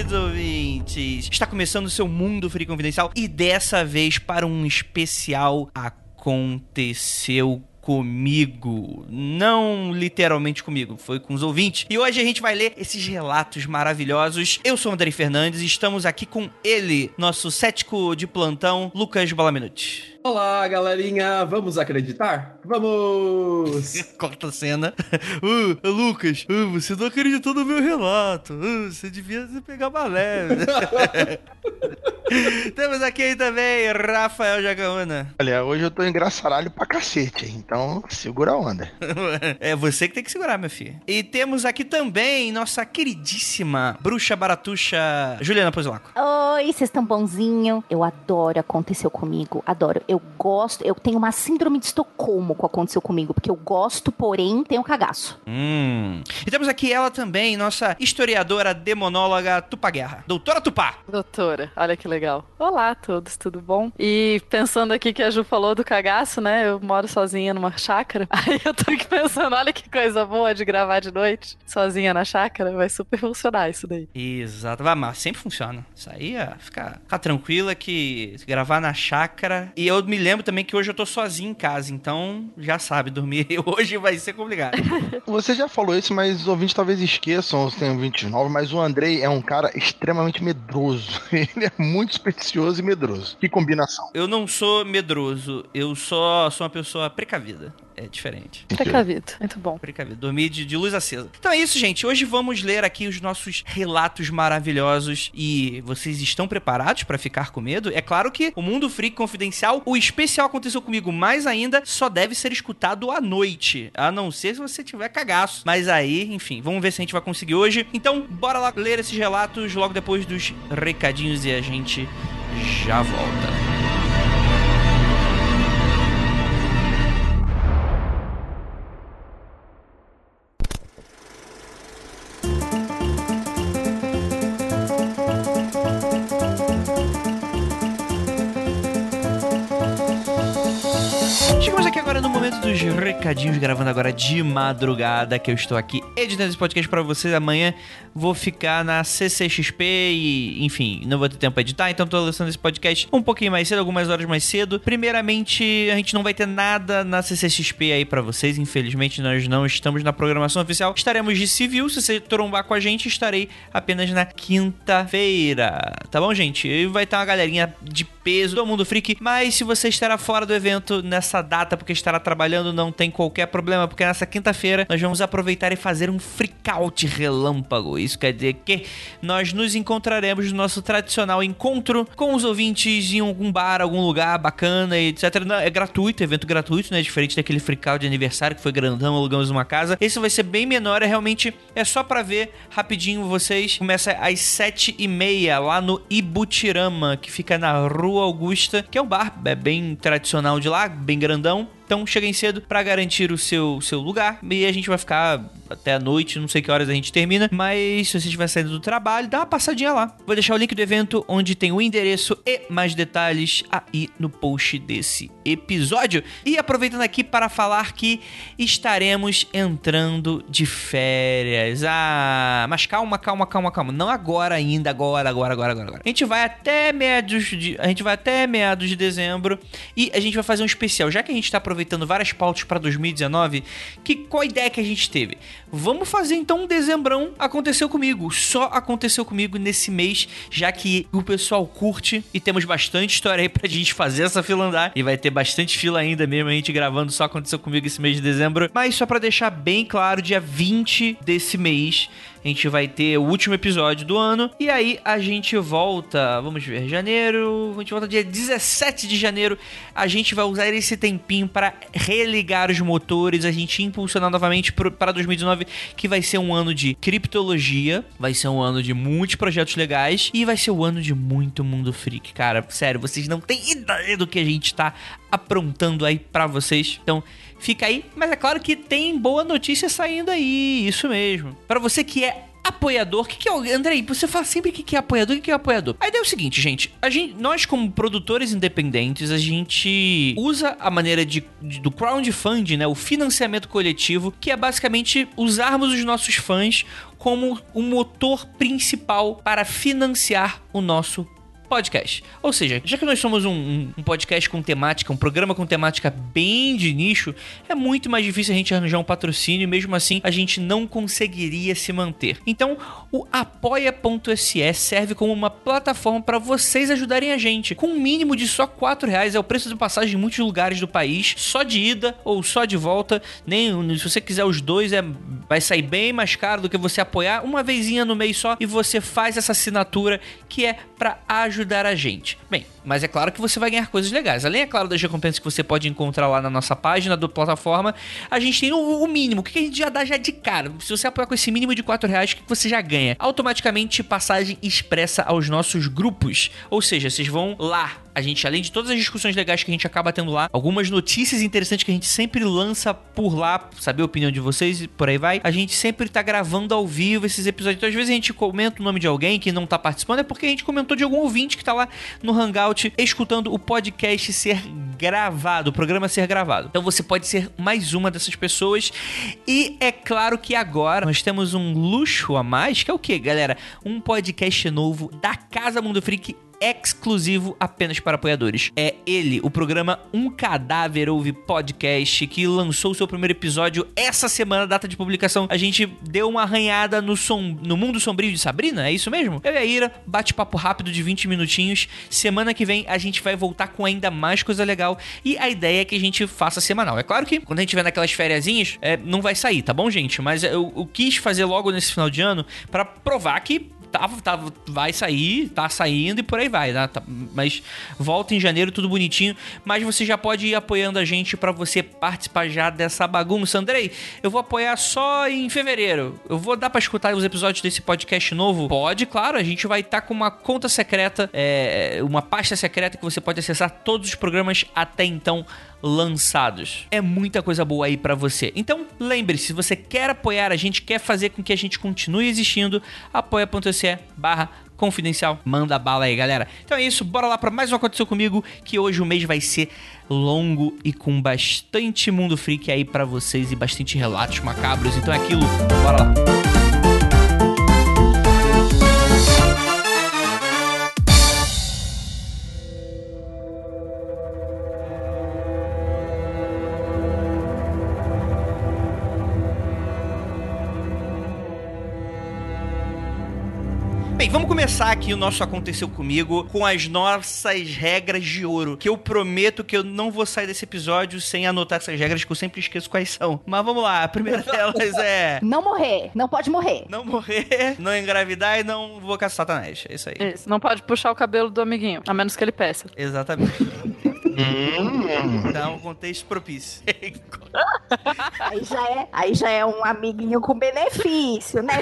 Queridos ouvintes. Está começando o seu Mundo Free Confidencial e dessa vez para um especial Aconteceu comigo. Não literalmente comigo, foi com os ouvintes. E hoje a gente vai ler esses relatos maravilhosos. Eu sou o Andrei Fernandes e estamos aqui com ele, nosso cético de plantão, Lucas Balaminuti. Olá, galerinha! Vamos acreditar? Vamos! Corta a cena. Uh, Lucas, uh, você não acreditou no meu relato. Uh, você devia se pegar leve. Temos aqui também Rafael Jacaúna. Olha, hoje eu tô engraçaralho pra cacete, então segura a onda. É você que tem que segurar, meu filho. E temos aqui também nossa queridíssima bruxa baratuxa Juliana Pozilaco. Oi, vocês estão bonzinho? Eu adoro aconteceu comigo, adoro. Eu gosto, eu tenho uma síndrome de Estocolmo com aconteceu comigo, porque eu gosto, porém tenho cagaço. Hum. E temos aqui ela também, nossa historiadora demonóloga Tupá Guerra. Doutora Tupá. Doutora, olha que legal. Olá a todos, tudo bom? E pensando aqui que a Ju falou do cagaço, né? Eu moro sozinha numa chácara. Aí eu tô aqui pensando, olha que coisa boa de gravar de noite, sozinha na chácara. Vai super funcionar isso daí. Exato, vai, mas sempre funciona. Isso aí é ficar, ficar tranquila que gravar na chácara. E eu me lembro também que hoje eu tô sozinho em casa, então já sabe, dormir hoje vai ser complicado. Você já falou isso, mas os ouvintes talvez esqueçam, tem ouvintes novos, mas o Andrei é um cara extremamente medroso. Ele é muito supersticioso e medroso. Que combinação. Eu não sou medroso, eu só sou uma pessoa precavida. É diferente. Precavido, muito bom. Precavido. Dormir de, de luz acesa. Então é isso, gente. Hoje vamos ler aqui os nossos relatos maravilhosos. E vocês estão preparados pra ficar com medo? É claro que o Mundo Freak Confidencial, o especial aconteceu comigo, mais ainda, só deve ser escutado à noite. A não ser se você tiver cagaço. Mas aí, enfim, vamos ver se a gente vai conseguir hoje. Então, bora lá ler esses relatos logo depois dos recadinhos e a gente já volta. Gravando agora de madrugada, que eu estou aqui editando esse podcast pra vocês. Amanhã vou ficar na CCXP e, enfim, não vou ter tempo pra editar, então tô lançando esse podcast um pouquinho mais cedo, algumas horas mais cedo. Primeiramente, a gente não vai ter nada na CCXP aí pra vocês, infelizmente nós não estamos na programação oficial. Estaremos de civil, se você trombar com a gente, estarei apenas na quinta-feira, tá bom, gente? E vai ter uma galerinha de peso do Mundo Freak, mas se você estará fora do evento nessa data porque estará trabalhando, não tem qualquer problema, porque nessa quinta-feira nós vamos aproveitar e fazer um freakout relâmpago. Isso quer dizer que nós nos encontraremos no nosso tradicional encontro com os ouvintes em algum bar, algum lugar bacana, etc. É gratuito, evento gratuito, né? Diferente daquele freakout de aniversário que foi grandão, alugamos uma casa. Esse vai ser bem menor, é realmente é só pra ver rapidinho vocês. Começa às sete e meia lá no Ibutirama, que fica na Rua Augusta, que é um bar é bem tradicional de lá, bem grandão. Então cheguem cedo pra garantir o seu, seu lugar. E a gente vai ficar até a noite, não sei que horas a gente termina. Mas se você estiver saindo do trabalho, dá uma passadinha lá. Vou deixar o link do evento onde tem o endereço e mais detalhes aí no post desse episódio. E aproveitando aqui para falar que estaremos entrando de férias. Ah, mas calma, calma, calma, calma. Não agora ainda, agora, agora, agora, agora. agora. A gente vai até meados de, a gente vai até meados de dezembro e a gente vai fazer um especial. Já que a gente tá aproveitando várias pautas para 2019, que qual ideia que a gente teve? Vamos fazer então um dezembrão aconteceu comigo. Só aconteceu comigo nesse mês, já que o pessoal curte e temos bastante história aí pra gente fazer essa fila andar e vai ter bastante fila ainda mesmo a gente gravando só aconteceu comigo esse mês de dezembro. Mas só pra deixar bem claro, dia 20 desse mês a gente vai ter o último episódio do ano. E aí a gente volta, vamos ver, janeiro. A gente volta dia 17 de janeiro. A gente vai usar esse tempinho para religar os motores, a gente impulsionar novamente para 2019, que vai ser um ano de criptologia, vai ser um ano de muitos projetos legais e vai ser o ano de muito mundo freak. Cara, sério, vocês não têm ideia do que a gente tá aprontando aí pra vocês. Então, fica aí, mas é claro que tem boa notícia saindo aí, isso mesmo. Pra você que é apoiador, o que, que é o. Andrei, você fala sempre o que, que é apoiador, o que, que é apoiador. A ideia é o seguinte, gente. A gente nós, como produtores independentes, a gente usa a maneira de, de- do crowdfunding, né? O financiamento coletivo, que é basicamente usarmos os nossos fãs como o motor principal para financiar o nosso podcast. Ou seja, já que nós somos um, um- podcast com temática, um programa com temática bem de nicho, é muito mais difícil a gente arranjar um patrocínio e mesmo assim a gente não conseguiria se manter. Então, o apoia.se serve como uma plataforma para vocês ajudarem a gente. Com um mínimo de só 4 reais, é o preço de passagem em muitos lugares do país, só de ida ou só de volta. Nem se você quiser os dois, é, vai sair bem mais caro do que você apoiar uma vezinha no mês só e você faz essa assinatura que é para ajudar a gente. Bem, mas é claro que você vai ganhar coisas legais. Além, é claro, das recompensas que você pode encontrar lá na nossa página do plataforma, a gente tem o, o mínimo, o que a gente já dá já de cara. Se você apoiar com esse mínimo de 4 reais, o que você já ganha? Automaticamente passagem expressa aos nossos grupos. Ou seja, vocês vão lá. A gente, além de todas as discussões legais que a gente acaba tendo lá, algumas notícias interessantes que a gente sempre lança por lá, saber a opinião de vocês e por aí vai. A gente sempre tá gravando ao vivo esses episódios. Então, às vezes a gente comenta o nome de alguém que não tá participando, é porque a gente comentou de algum ouvinte que tá lá no Hangout escutando o podcast ser gravado, o programa ser gravado. Então você pode ser mais uma dessas pessoas. E é claro que agora nós temos um luxo a mais, que é o que, galera? Um podcast novo da Casa Mundo Freak exclusivo apenas para apoiadores. É ele, o programa Um Cadáver Ouve Podcast, que lançou o seu primeiro episódio essa semana, data de publicação. A gente deu uma arranhada no, som, no mundo sombrio de Sabrina, é isso mesmo? Eu e a Ira, bate-papo rápido de 20 minutinhos. Semana que vem a gente vai voltar com ainda mais coisa legal. E a ideia é que a gente faça semanal. É claro que quando a gente tiver naquelas fériasinhas, é, não vai sair, tá bom, gente? Mas eu, eu quis fazer logo nesse final de ano para provar que tava, tava, vai sair, tá saindo e por aí vai, né? Tá- mas volta em janeiro, tudo bonitinho. Mas você já pode ir apoiando a gente pra você participar já dessa bagunça. Andrei, eu vou apoiar só em fevereiro. Eu vou dar pra escutar os episódios desse podcast novo? Pode, claro. A gente vai estar com uma conta secreta, é, uma pasta secreta que você pode acessar todos os programas até então lançados. É muita coisa boa aí pra você. Então, lembre-se, se você quer apoiar a gente, quer fazer com que a gente continue existindo, apoia.se barra confidencial. Manda bala aí, galera. Então é isso, bora lá pra mais um Aconteceu Comigo, que hoje o mês vai ser longo e com bastante mundo freak aí pra vocês e bastante relatos macabros. Então é aquilo, bora lá. Vamos começar aqui o nosso Aconteceu Comigo com as nossas regras de ouro. Que eu prometo que eu não vou sair desse episódio sem anotar essas regras, que eu sempre esqueço quais são. Mas vamos lá, a primeira delas é. Não morrer, não pode morrer. Não morrer, não engravidar e não vou caçar satanás. É isso aí. Isso, não pode puxar o cabelo do amiguinho, a menos que ele peça. Exatamente. Hum, Então, contexto propício. Aí já é, aí já é um amiguinho com benefício, né?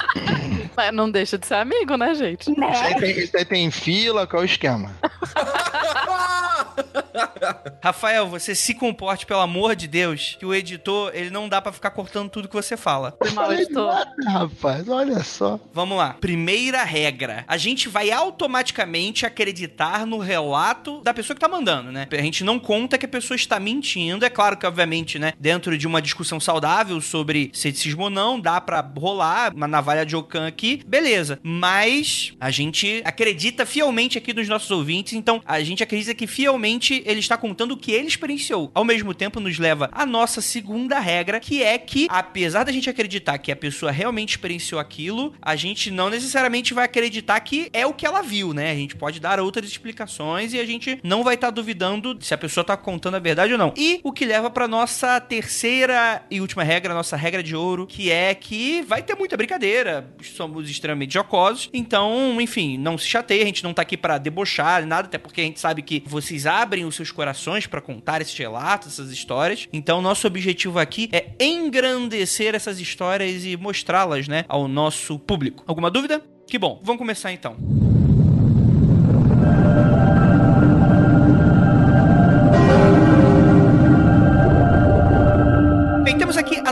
Mas não deixa de ser amigo, né, gente? isso, aí né? tem, isso aí tem fila, qual é o esquema? Rafael, você se comporte, pelo amor de Deus, que o editor, ele não dá pra ficar cortando tudo que você fala. Foi mal, editor. Rapaz, olha só. Vamos lá. Primeira regra. A gente vai automaticamente acreditar no relato da pessoa que tá mandando, né? A gente não conta que a pessoa está mentindo. É claro que, obviamente, né? Dentro de uma discussão saudável sobre ceticismo ou não, dá pra rolar uma navalha de Ocan aqui, beleza. Mas a gente acredita fielmente aqui nos nossos ouvintes, então a gente acredita que fielmente ele está contando o que ele experienciou. Ao mesmo tempo, nos leva à nossa segunda regra, que é que, apesar da gente acreditar que a pessoa realmente experienciou aquilo, a gente não necessariamente vai acreditar que é o que ela viu, né? A gente pode dar outras explicações e a gente não vai estar tá duvidando se a pessoa está contando a verdade ou não. E o que leva para nossa terceira e última regra, nossa regra de ouro, que é que vai ter muita brincadeira. Somos extremamente jocosos, então, enfim, não se chateie, a gente não tá aqui para debochar, nada, até porque a gente sabe que vocês abrem seus corações para contar esses relatos, essas histórias. Então, nosso objetivo aqui é engrandecer essas histórias e mostrá-las, né, ao nosso público. Alguma dúvida? Que bom. Vamos começar então.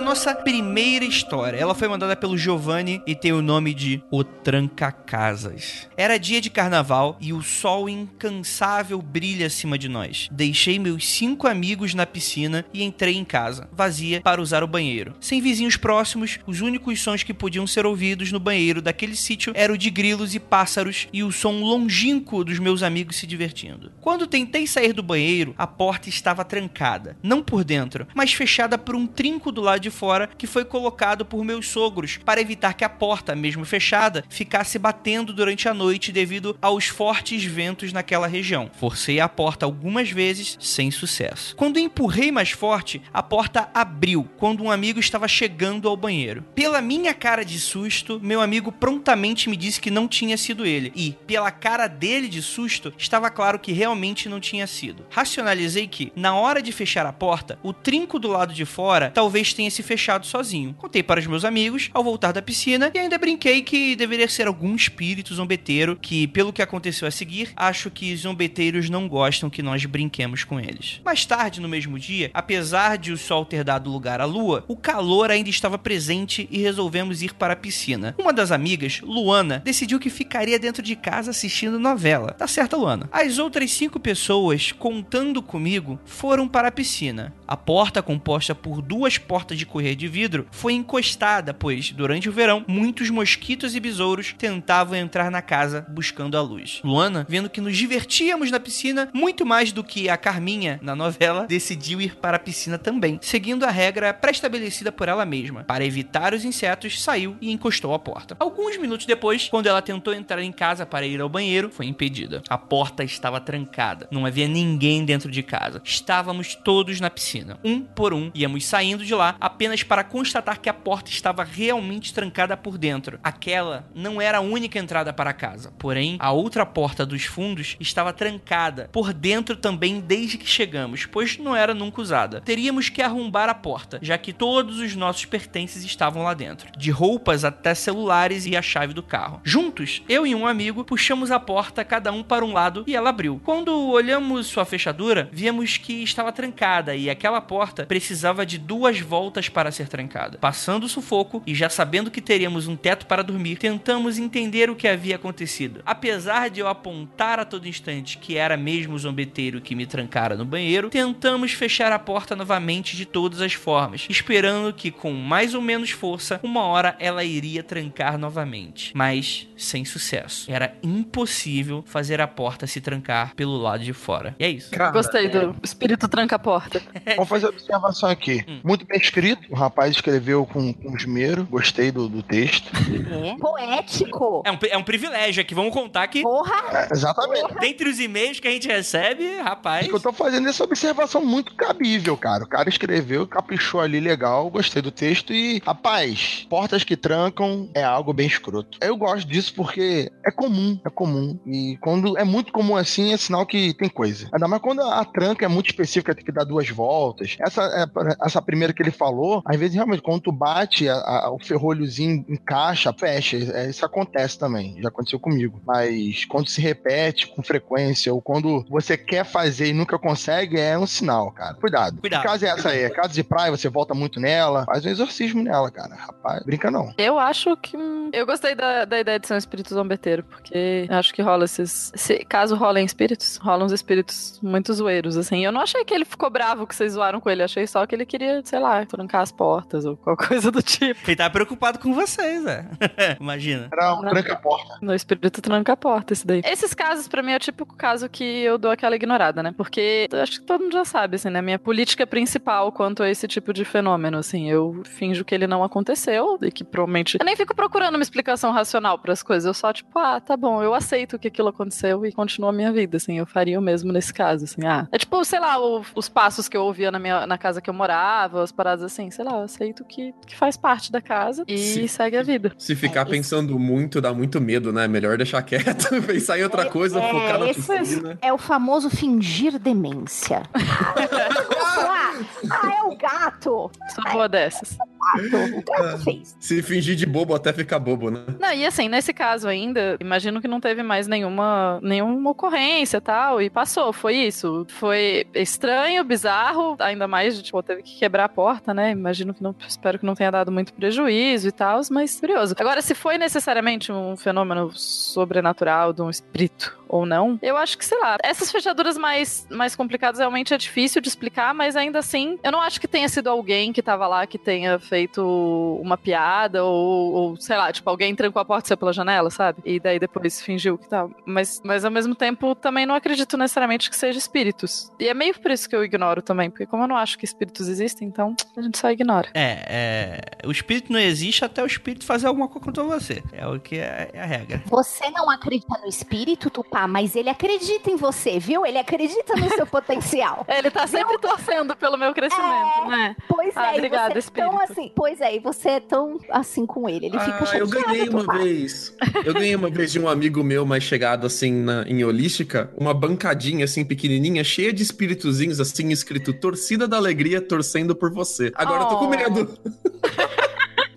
Nossa primeira história. Ela foi mandada pelo Giovanni e tem o nome de O Tranca Casas. Era dia de carnaval e o sol incansável brilha acima de nós. Deixei meus cinco amigos na piscina e entrei em casa, vazia, para usar o banheiro. Sem vizinhos próximos, os únicos sons que podiam ser ouvidos no banheiro daquele sítio eram o de grilos e pássaros e o som longínquo dos meus amigos se divertindo. Quando tentei sair do banheiro, a porta estava trancada, não por dentro, mas fechada por um trinco do lado de fora que foi colocado por meus sogros para evitar que a porta, mesmo fechada, ficasse batendo durante a noite devido aos fortes ventos naquela região. Forcei a porta algumas vezes sem sucesso. Quando empurrei mais forte, a porta abriu quando um amigo estava chegando ao banheiro. Pela minha cara de susto, meu amigo prontamente me disse que não tinha sido ele e, pela cara dele de susto, estava claro que realmente não tinha sido. Racionalizei que, na hora de fechar a porta, o trinco do lado de fora talvez tenha se fechado sozinho. Contei para os meus amigos ao voltar da piscina e ainda brinquei que deveria ser algum espírito zombeteiro que, pelo que aconteceu a seguir, acho que zombeteiros não gostam que nós brinquemos com eles. Mais tarde, no mesmo dia, apesar de o sol ter dado lugar à lua, o calor ainda estava presente e resolvemos ir para a piscina. Uma das amigas, Luana, decidiu que ficaria dentro de casa assistindo novela. Tá certo, Luana? As outras cinco pessoas, contando comigo, foram para a piscina. A porta, composta por duas portas de correr de vidro, foi encostada, pois, durante o verão, muitos mosquitos e besouros tentavam entrar na casa buscando a luz. Luana, vendo que nos divertíamos na piscina muito mais do que a Carminha na novela, decidiu ir para a piscina também, seguindo a regra pré-estabelecida por ela mesma. Para evitar os insetos, saiu e encostou a porta. Alguns minutos depois, quando ela tentou entrar em casa para ir ao banheiro, foi impedida. A porta estava trancada. Não havia ninguém dentro de casa. Estávamos todos na piscina. Um por um, íamos saindo de lá apenas para constatar que a porta estava realmente trancada por dentro. Aquela não era a única entrada para a casa, porém, a outra porta dos fundos estava trancada por dentro também desde que chegamos, pois não era nunca usada. Teríamos que arrombar a porta, já que todos os nossos pertences estavam lá dentro, de roupas até celulares e a chave do carro. Juntos, eu e um amigo puxamos a porta cada um para um lado e ela abriu. Quando olhamos sua fechadura, vimos que estava trancada e aquela porta precisava de duas voltas para ser trancada. Passando o sufoco e já sabendo que teríamos um teto para dormir, tentamos entender o que havia acontecido. Apesar de eu apontar a todo instante que era mesmo o zombeteiro que me trancara no banheiro, tentamos fechar a porta novamente de todas as formas, esperando que com mais ou menos força, uma hora ela iria trancar novamente. Mas sem sucesso. Era impossível fazer a porta se trancar pelo lado de fora. E é isso. Cara, Gostei do espírito tranca-porta. Vamos fazer observação aqui. Hum. Muito bem escrito. O rapaz escreveu com, com esmero. Gostei do, do texto. É. Poético. É um, é um privilégio aqui. Vamos contar que. Porra! É, exatamente. Porra. Dentre os e-mails que a gente recebe, rapaz. eu tô fazendo essa observação muito cabível, cara. O cara escreveu, caprichou ali legal. Gostei do texto. E, rapaz, portas que trancam é algo bem escroto. Eu gosto disso porque é comum. É comum. E quando é muito comum assim, é sinal que tem coisa. Ainda mais quando a tranca é muito específica, tem que dar duas voltas voltas. Essa, é, essa primeira que ele falou, às vezes realmente quando tu bate, a, a, o ferrolhozinho encaixa, fecha. É, isso acontece também, já aconteceu comigo. Mas quando se repete com frequência, ou quando você quer fazer e nunca consegue, é um sinal, cara. Cuidado. Cuidado. Que casa é essa aí? É casa de praia, você volta muito nela, faz um exorcismo nela, cara. Rapaz, brinca não. Eu acho que. Eu gostei da, da ideia de ser um espírito zombeteiro, porque acho que rola esses. Se, caso rolem espíritos, rolam uns espíritos muito zoeiros, assim. Eu não achei que ele ficou bravo que vocês zoaram com ele. Achei só que ele queria, sei lá, trancar as portas ou qualquer coisa do tipo. Ele tá preocupado com vocês, é. Imagina. Era um tranca-porta. No espírito tranca a porta, esse daí. Esses casos, pra mim, é o típico caso que eu dou aquela ignorada, né? Porque eu acho que todo mundo já sabe, assim, né? Minha política principal quanto a esse tipo de fenômeno, assim, eu finjo que ele não aconteceu e que provavelmente. Eu nem fico procurando uma explicação racional para as coisas. Eu só, tipo, ah, tá bom, eu aceito que aquilo aconteceu e continua a minha vida, assim. Eu faria o mesmo nesse caso, assim. Ah, é tipo, sei lá, o- os passos que eu ouvia na, minha, na casa que eu morava, as paradas assim, sei lá, eu aceito que, que faz parte da casa e Sim. segue a vida. Se ficar É, pensando muito, dá muito medo, né? Melhor deixar quieto, pensar em outra coisa, é, focar na esse- piscina. É o famoso fingir demência. ah, ah, é o gato. Sou boa dessas. Gato. O gato fez. Se fingir de bobo até ficar bobo, né? Não, e assim, nesse caso ainda, imagino que não teve mais nenhuma, nenhuma ocorrência e tal, e passou, foi isso. Foi estranho, bizarro, ainda mais, tipo, teve que quebrar a porta, né? Imagino que não, espero que não tenha dado muito prejuízo e tal, mas curioso. Agora, se foi necessariamente um fenômeno sobrenatural de um espírito ou não, eu acho que, sei lá, essas fechaduras mais, mais complicadas realmente é difícil de explicar, mas ainda assim, eu não acho que tenha sido alguém que tava lá que tenha feito uma piada ou, ou, sei lá, tipo, alguém trancou a porta e saiu pela janela, sabe? E daí depois fingiu que tava. Mas, mas ao mesmo tempo, também não acredito necessariamente que seja espíritos. E é meio por isso que eu ignoro também, porque como eu não acho que espíritos existem, então a gente só ignora. É, é, o espírito não existe até o espírito fazer alguma coisa contra você. É o que é, é a regra. Você não acredita no espírito, Tupá, mas ele acredita em você, viu? Ele acredita no seu potencial. Ele tá sempre torcendo pelo meu crescimento, né? Pois Ah, é, obrigada, você é espírito. Assim. Pois é, e você é tão assim com ele. Ele fica Ah, eu ganhei uma vez. Eu ganhei uma vez de um amigo meu mais chegado assim na- em holística, uma bancadinha assim pequenininha, cheia de espíritozinhos assim escrito torcida da alegria torcendo por você. Agora eu tô com Oh. medo.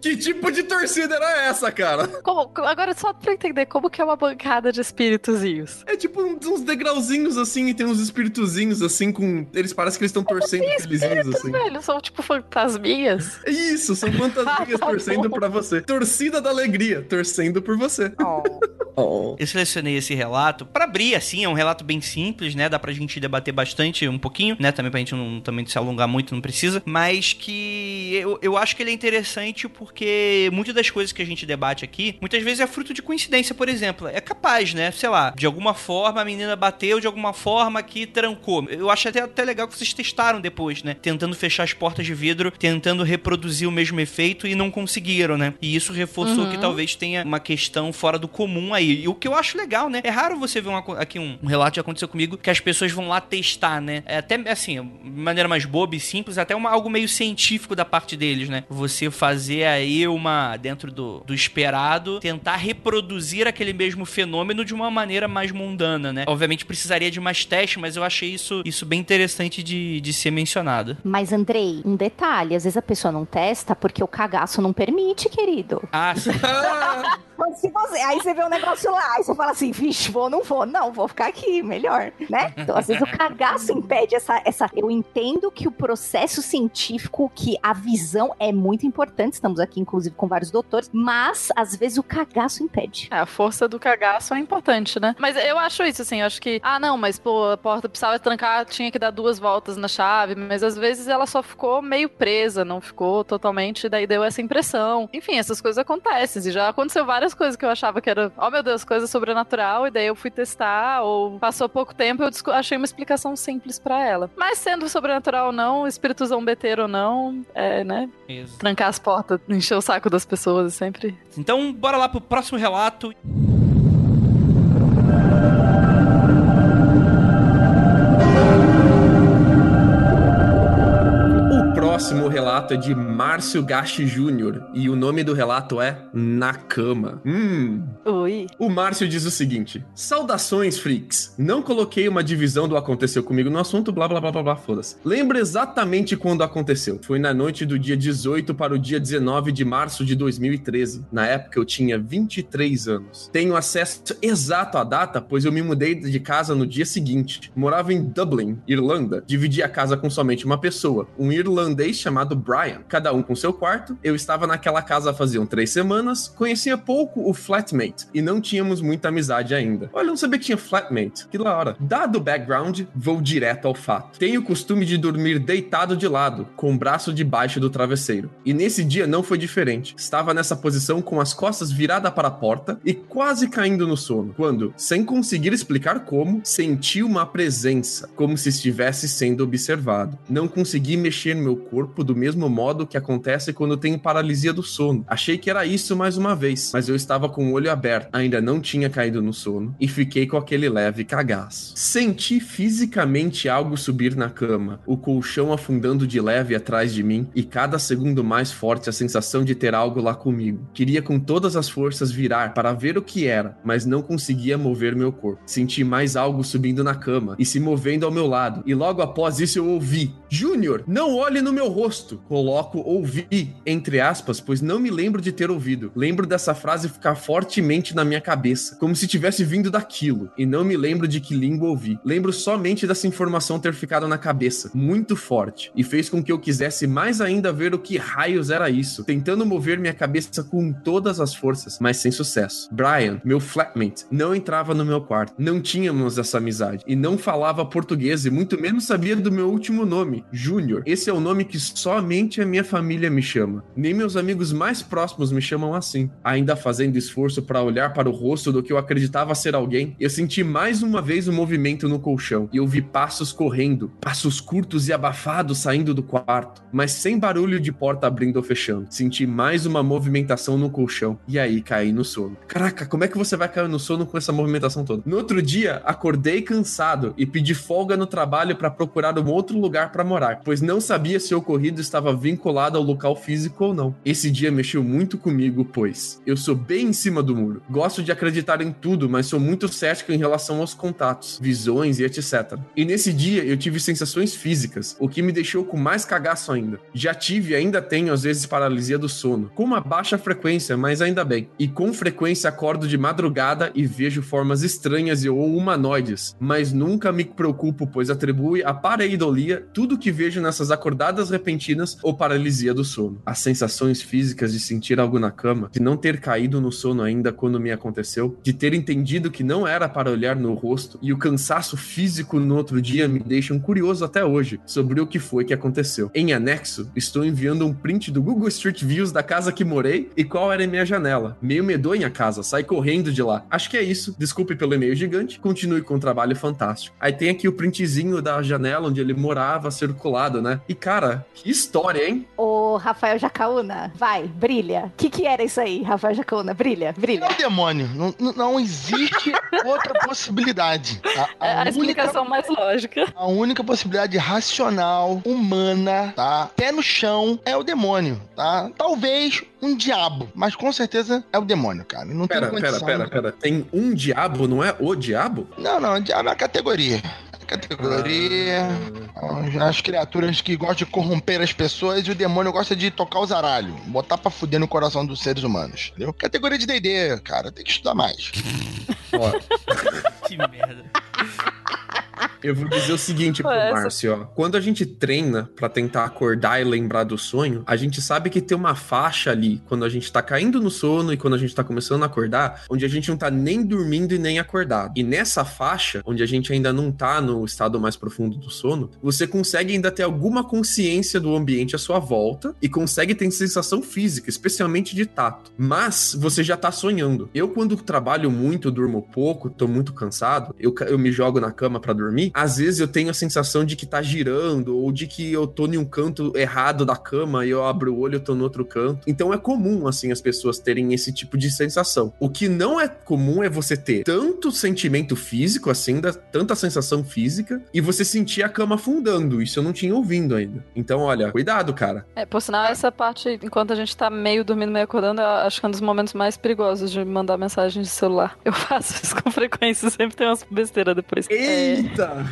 que tipo de torcida era essa, cara? Como- agora, só pra entender, como que é uma bancada de espíritozinhos? É tipo uns degrauzinhos assim e tem uns espíritozinhos assim com eles parecem que eles estão torcendo felizinhos assim. Velho, são tipo fantasminhas. Isso, são fantasminhas Ah, tá torcendo pra você. Torcida da alegria, torcendo por você. Oh. Eu selecionei esse relato pra abrir, assim, é um relato bem simples, né? Dá pra gente debater bastante um pouquinho, né? Também pra gente não também se alongar muito, não precisa. Mas que eu, eu acho que ele é interessante porque muitas das coisas que a gente debate aqui, muitas vezes é fruto de coincidência, por exemplo. É capaz, né? Sei lá, de alguma forma a menina bateu, de alguma forma que trancou. Eu acho até, até legal que vocês testaram depois, né? Tentando fechar as portas de vidro, tentando reproduzir o mesmo efeito e não conseguiram, né? E isso reforçou Uhum. que talvez tenha uma questão fora do comum aí. E o que eu acho legal, né? É raro você ver uma aqui um, um relato que aconteceu comigo que as pessoas vão lá testar, né? É até assim, de maneira mais boba e simples, até uma, algo meio científico da parte deles, né? Você fazer aí uma, dentro do, do esperado, tentar reproduzir aquele mesmo fenômeno de uma maneira mais mundana, né? Obviamente precisaria de mais testes, mas eu achei isso, isso bem interessante de, de ser mencionado. Mas, Andrei, um detalhe: às vezes a pessoa não testa porque o cagaço não permite, querido. Ah, sim. Mas se você, aí você vê um negócio lá, aí você fala assim, vixe, vou, não vou. Não, vou ficar aqui, melhor, né? Então, às vezes o cagaço impede essa, essa... Eu entendo que o processo científico, que a visão é muito importante, estamos aqui, inclusive, com vários doutores, mas, às vezes, o cagaço impede. É, a força do cagaço é importante, né? Mas eu acho isso, assim, eu acho que, ah, não, mas, pô, a porta precisava trancar, tinha que dar duas voltas na chave, mas às vezes ela só ficou meio presa, não ficou totalmente, daí deu essa impressão. Enfim, essas coisas acontecem, e já aconteceu várias coisas que eu achava que era, oh meu Deus, coisa sobrenatural, e daí eu fui testar, ou passou pouco tempo, eu achei uma explicação simples pra ela. Mas sendo sobrenatural ou não, espírito zombeteiro ou não, é, né? Isso. Trancar as portas, encher o saco das pessoas, sempre Então, bora lá pro próximo relato. Próximo relato é de Márcio Gashi Júnior e o nome do relato é Na Cama. Hum. Ui. O Márcio diz o seguinte: Saudações, freaks. Não coloquei uma divisão do aconteceu comigo no assunto, blá blá blá blá blá, foda-se. Lembro exatamente quando aconteceu. Foi na noite do dia 18 para o dia 19 de março de 2013. Na época eu tinha 23 anos. Tenho acesso exato à data, pois eu me mudei de casa no dia seguinte. Morava em Dublin, Irlanda. Dividi a casa com somente uma pessoa, um irlandês três chamado Brian, cada um com seu quarto. Eu estava naquela casa faziam três semanas, conhecia pouco o flatmate e não tínhamos muita amizade ainda. Olha, não sabia que tinha flatmate, que da hora. Dado o background, vou direto ao fato. Tenho o costume de dormir deitado de lado, com o braço debaixo do travesseiro. E nesse dia não foi diferente. Estava nessa posição com as costas viradas para a porta e quase caindo no sono, quando, sem conseguir explicar como, senti uma presença, como se estivesse sendo observado. Não consegui mexer meu corpo do mesmo modo que acontece quando tenho paralisia do sono. Achei que era isso mais uma vez, mas eu estava com o olho aberto, ainda não tinha caído no sono e fiquei com aquele leve cagaço. Senti fisicamente algo subir na cama, o colchão afundando de leve atrás de mim e cada segundo mais forte a sensação de ter algo lá comigo. Queria com todas as forças virar para ver o que era, mas não conseguia mover meu corpo. Senti mais algo subindo na cama e se movendo ao meu lado, e logo após isso eu ouvi: Júnior, não olhe no meu rosto. Coloco ouvi, entre aspas, pois não me lembro de ter ouvido. Lembro dessa frase ficar fortemente na minha cabeça, como se tivesse vindo daquilo, e não me lembro de que língua ouvi. Lembro somente dessa informação ter ficado na cabeça, muito forte, e fez com que eu quisesse mais ainda ver o que raios era isso, tentando mover minha cabeça com todas as forças, mas sem sucesso. Brian, meu flatmate, não entrava no meu quarto, não tínhamos essa amizade, e não falava português, e muito menos sabia do meu último nome, Júnior. Esse é o nome que somente a minha família me chama. Nem meus amigos mais próximos me chamam assim. Ainda fazendo esforço para olhar para o rosto do que eu acreditava ser alguém, eu senti mais uma vez um movimento no colchão e ouvi passos correndo, passos curtos e abafados saindo do quarto, mas sem barulho de porta abrindo ou fechando. Senti mais uma movimentação no colchão e aí caí no sono. Caraca, como é que você vai cair no sono com essa movimentação toda? No outro dia, acordei cansado e pedi folga no trabalho para procurar um outro lugar para morar, pois não sabia se o ocorrido estava vinculado ao local físico ou não. Esse dia mexeu muito comigo, pois eu sou bem em cima do muro. Gosto de acreditar em tudo, mas sou muito cético em relação aos contatos, visões e etc. E nesse dia eu tive sensações físicas, o que me deixou com mais cagaço ainda. Já tive e ainda tenho às vezes paralisia do sono, com uma baixa frequência, mas ainda bem. E com frequência acordo de madrugada e vejo formas estranhas e ou humanoides, mas nunca me preocupo, pois atribui a pareidolia tudo que vejo nessas acordadas repentinas ou paralisia do sono. As sensações físicas de sentir algo na cama, de não ter caído no sono ainda quando me aconteceu, de ter entendido que não era para olhar no rosto e o cansaço físico no outro dia me deixam curioso até hoje sobre o que foi que aconteceu. Em anexo, estou enviando um print do Google Street Views da casa que morei e qual era a minha janela. Meio medonha a casa, sai correndo de lá. Acho que é isso. Desculpe pelo e-mail gigante, continue com o um trabalho fantástico. Aí tem aqui o printzinho da janela onde ele morava circulado, né? E cara, que história, hein? Ô, Rafael Jacaúna, vai, brilha. O que que era isso aí, Rafael Jacaúna? Brilha, brilha. É o demônio. Não, não existe outra possibilidade. A, a, a única, explicação mais lógica. A única possibilidade racional, humana, tá? Pé no chão é o demônio, tá? Talvez um diabo, mas com certeza é o demônio, cara. Não pera, tem condição. Pera, pera, pera. Tem um diabo, não é o diabo? Não, não, o diabo é a categoria categoria. Ah. As criaturas que gostam de corromper as pessoas e o demônio gosta de tocar os aralhos, botar pra fuder no coração dos seres humanos. Entendeu? Categoria de DD, cara, tem que estudar mais. que merda. Eu vou dizer o seguinte pro Essa- Márcio, ó. Quando a gente treina pra tentar acordar e lembrar do sonho, a gente sabe que tem uma faixa ali, quando a gente tá caindo no sono e quando a gente tá começando a acordar, onde a gente não tá nem dormindo e nem acordado. E nessa faixa, onde a gente ainda não tá no estado mais profundo do sono, você consegue ainda ter alguma consciência do ambiente à sua volta e consegue ter sensação física, especialmente de tato. Mas você já tá sonhando. Eu, quando trabalho muito, durmo pouco, tô muito cansado, eu, eu me jogo na cama pra dormir, às vezes eu tenho a sensação de que tá girando ou de que eu tô em um canto errado da cama e eu abro o olho e eu tô no outro canto. Então é comum, assim, as pessoas terem esse tipo de sensação. O que não é comum é você ter tanto sentimento físico, assim, da, tanta sensação física, e você sentir a cama afundando. Isso eu não tinha ouvindo ainda. Então, olha, cuidado, cara. É, por sinal, essa parte, enquanto a gente tá meio dormindo, meio acordando, eu acho que é um dos momentos mais perigosos de mandar mensagem de celular. Eu faço isso com frequência, sempre tem umas besteiras depois. É, Eita!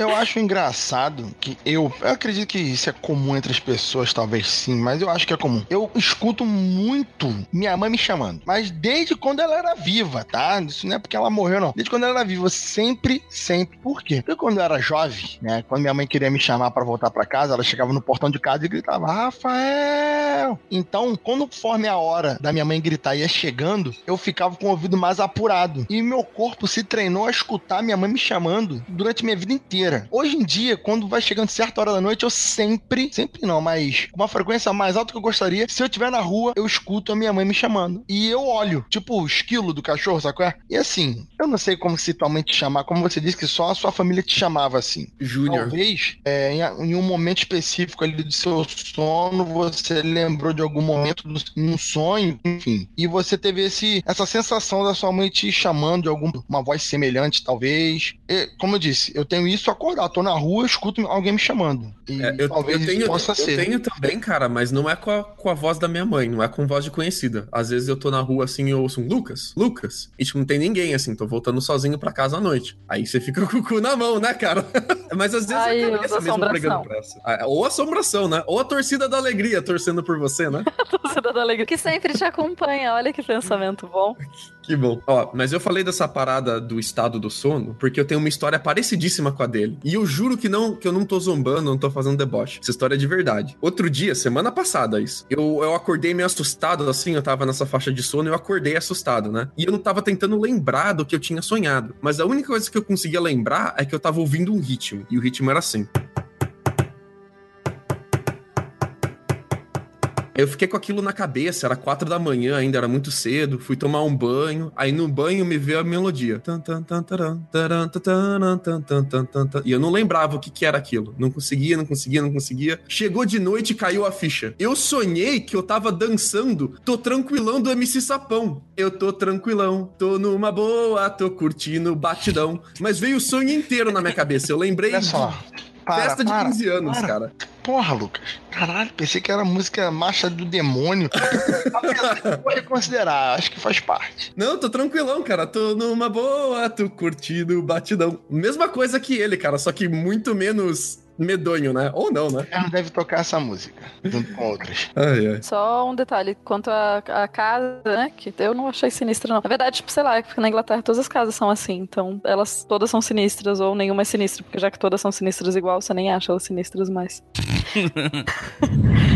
Eu acho engraçado que eu, eu acredito que isso é comum entre as pessoas, talvez sim, mas eu acho que é comum. Eu escuto muito minha mãe me chamando, mas desde quando ela era viva, tá? Isso não é porque ela morreu, não. Desde quando ela era viva, sempre, sempre. Por quê? Porque quando eu era jovem, né? Quando minha mãe queria me chamar para voltar para casa, ela chegava no portão de casa e gritava: Rafael! Então, conforme a hora da minha mãe gritar ia chegando, eu ficava com o ouvido mais apurado. E meu corpo se treinou a escutar minha mãe me chamando durante minha vida inteira. Hoje em dia, quando vai chegando certa hora da noite, eu sempre, sempre não, mas com uma frequência mais alta que eu gostaria, se eu estiver na rua, eu escuto a minha mãe me chamando. E eu olho, tipo o esquilo do cachorro, sabe qual é? E assim, eu não sei como se te chamar, como você disse que só a sua família te chamava assim. Júnior. Talvez, é, em, em, um momento específico ali do seu sono, você lembrou de algum momento, um sonho, enfim, e você teve esse, essa sensação da sua mãe te chamando de alguma voz semelhante, talvez. E, como eu disse, eu tenho isso acordar, tô na rua, escuto alguém me chamando. E é, eu, talvez eu tenho, possa eu ser. Eu tenho também, cara, mas não é com a, com a voz da minha mãe, não é com voz de conhecida. Às vezes eu tô na rua assim e eu ouço um Lucas, Lucas, e tipo, não tem ninguém assim, tô voltando sozinho pra casa à noite. Aí você fica com o cu na mão, né, cara? mas às vezes Aí, é a cabeça mesmo pregando pressa. Ah, Ou assombração, né? Ou a torcida da alegria torcendo por você, né? torcida da alegria. Que sempre te acompanha, olha que pensamento bom. Que bom. Ó, mas eu falei dessa parada do estado do sono porque eu tenho uma história parecidíssima com a dele. E eu juro que não que eu não tô zombando, não tô fazendo deboche. Essa história é de verdade. Outro dia, semana passada, isso. Eu, eu acordei meio assustado, assim, eu tava nessa faixa de sono eu acordei assustado, né? E eu não tava tentando lembrar do que eu tinha sonhado. Mas a única coisa que eu conseguia lembrar é que eu tava ouvindo um ritmo. E o ritmo era assim. Eu fiquei com aquilo na cabeça, era quatro da manhã ainda, era muito cedo. Fui tomar um banho, aí no banho me veio a melodia. E eu não lembrava o que, que era aquilo. Não conseguia, não conseguia, não conseguia. Chegou de noite e caiu a ficha. Eu sonhei que eu tava dançando, tô tranquilão do MC Sapão. Eu tô tranquilão, tô numa boa, tô curtindo batidão. Mas veio o sonho inteiro na minha cabeça. Eu lembrei. Olha só. Para, Festa de para, 15 anos, para. cara. Porra, Lucas. Caralho, pensei que era música marcha do demônio. Vou reconsiderar, acho que faz parte. Não, tô tranquilão, cara. Tô numa boa, tô curtindo batidão. Mesma coisa que ele, cara, só que muito menos medonho, né? Ou não, né? Ela deve tocar essa música, junto com outras. Ai, ai. Só um detalhe, quanto à à casa, né? Que eu não achei sinistra, não. Na verdade, tipo, sei lá, porque na Inglaterra todas as casas são assim, então elas todas são sinistras, ou nenhuma é sinistra, porque já que todas são sinistras igual, você nem acha elas sinistras mais.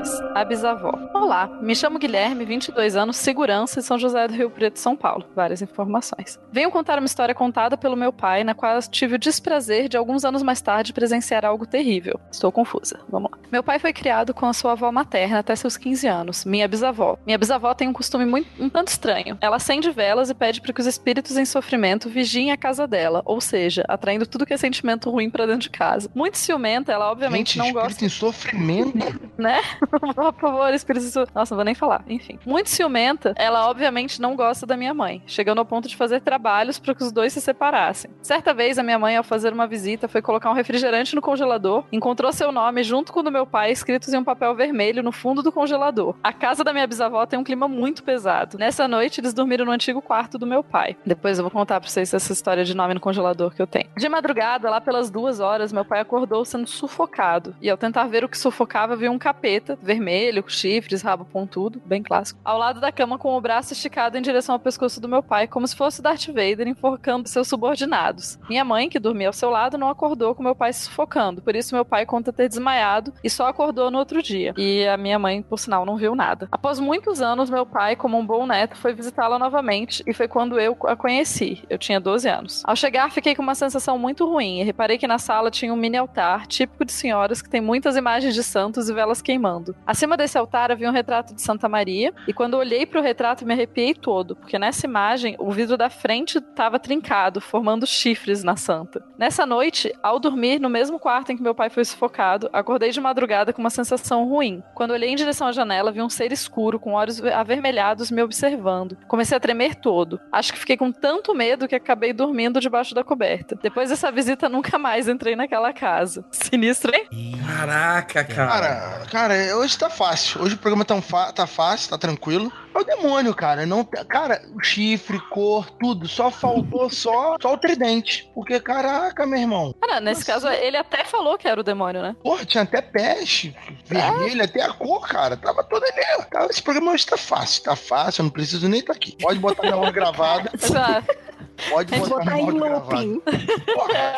Lopes, a bisavó. Olá, me chamo Guilherme, 22 anos, segurança em São José do Rio Preto, São Paulo. Várias informações. Venho contar uma história contada pelo meu pai, na qual tive o desprazer de alguns anos mais tarde presenciar algo terrível. Estou confusa. Vamos lá. Meu pai foi criado com a sua avó materna até seus 15 anos, minha bisavó. Minha bisavó tem um costume muito um tanto estranho. Ela acende velas e pede para que os espíritos em sofrimento vigiem a casa dela, ou seja, atraindo tudo que é sentimento ruim para dentro de casa. Muito ciumenta, ela obviamente Gente, não espírito gosta em sofrimento. né? Por favor, de su- Nossa, não vou nem falar. Enfim. Muito ciumenta, ela obviamente não gosta da minha mãe, chegando ao ponto de fazer trabalhos para que os dois se separassem. Certa vez, a minha mãe, ao fazer uma visita, foi colocar um refrigerante no congelador, encontrou seu nome junto com o do meu pai escritos em um papel vermelho no fundo do congelador. A casa da minha bisavó tem um clima muito pesado. Nessa noite, eles dormiram no antigo quarto do meu pai. Depois eu vou contar pra vocês essa história de nome no congelador que eu tenho. De madrugada, lá pelas duas horas, meu pai acordou sendo sufocado. E ao tentar ver o que sufocava, viu um capeta, vermelho, com chifres, rabo pontudo, bem clássico, ao lado da cama com o braço esticado em direção ao pescoço do meu pai, como se fosse Darth Vader enforcando seus subordinados. Minha mãe, que dormia ao seu lado, não acordou com meu pai se sufocando, por isso meu pai conta ter desmaiado e só acordou no outro dia. E a minha mãe, por sinal, não viu nada. Após muitos anos, meu pai, como um bom neto, foi visitá-la novamente e foi quando eu a conheci. Eu tinha 12 anos. Ao chegar, fiquei com uma sensação muito ruim e reparei que na sala tinha um mini altar, típico de senhoras que tem muitas imagens de santos e velas queimando. Acima desse altar havia um retrato de Santa Maria e quando eu olhei para o retrato me arrepiei todo, porque nessa imagem o vidro da frente estava trincado, formando chifres na santa. Nessa noite, ao dormir no mesmo quarto em que meu pai foi sufocado, acordei de madrugada com uma sensação ruim. Quando olhei em direção à janela, vi um ser escuro com olhos avermelhados me observando. Comecei a tremer todo. Acho que fiquei com tanto medo que acabei dormindo debaixo da coberta. Depois dessa visita, nunca mais entrei naquela casa. Sinistro, hein? Caraca, cara. Cara, cara, hoje tá fácil. Hoje o programa tá, tá fácil, tá tranquilo. É o demônio, cara. Não, cara, chifre, cor, tudo. Só faltou só, só o tridente. Porque, caraca, meu irmão. Cara, nesse caso, ele até falou que era o demônio, né? Porra, tinha até peste, vermelho, até a cor, cara. Tava toda ali. Tá, Esse programa hoje tá fácil. Tá fácil, eu não preciso nem estar aqui. Pode botar minha voz gravada. Pode Vou botar botar em looping.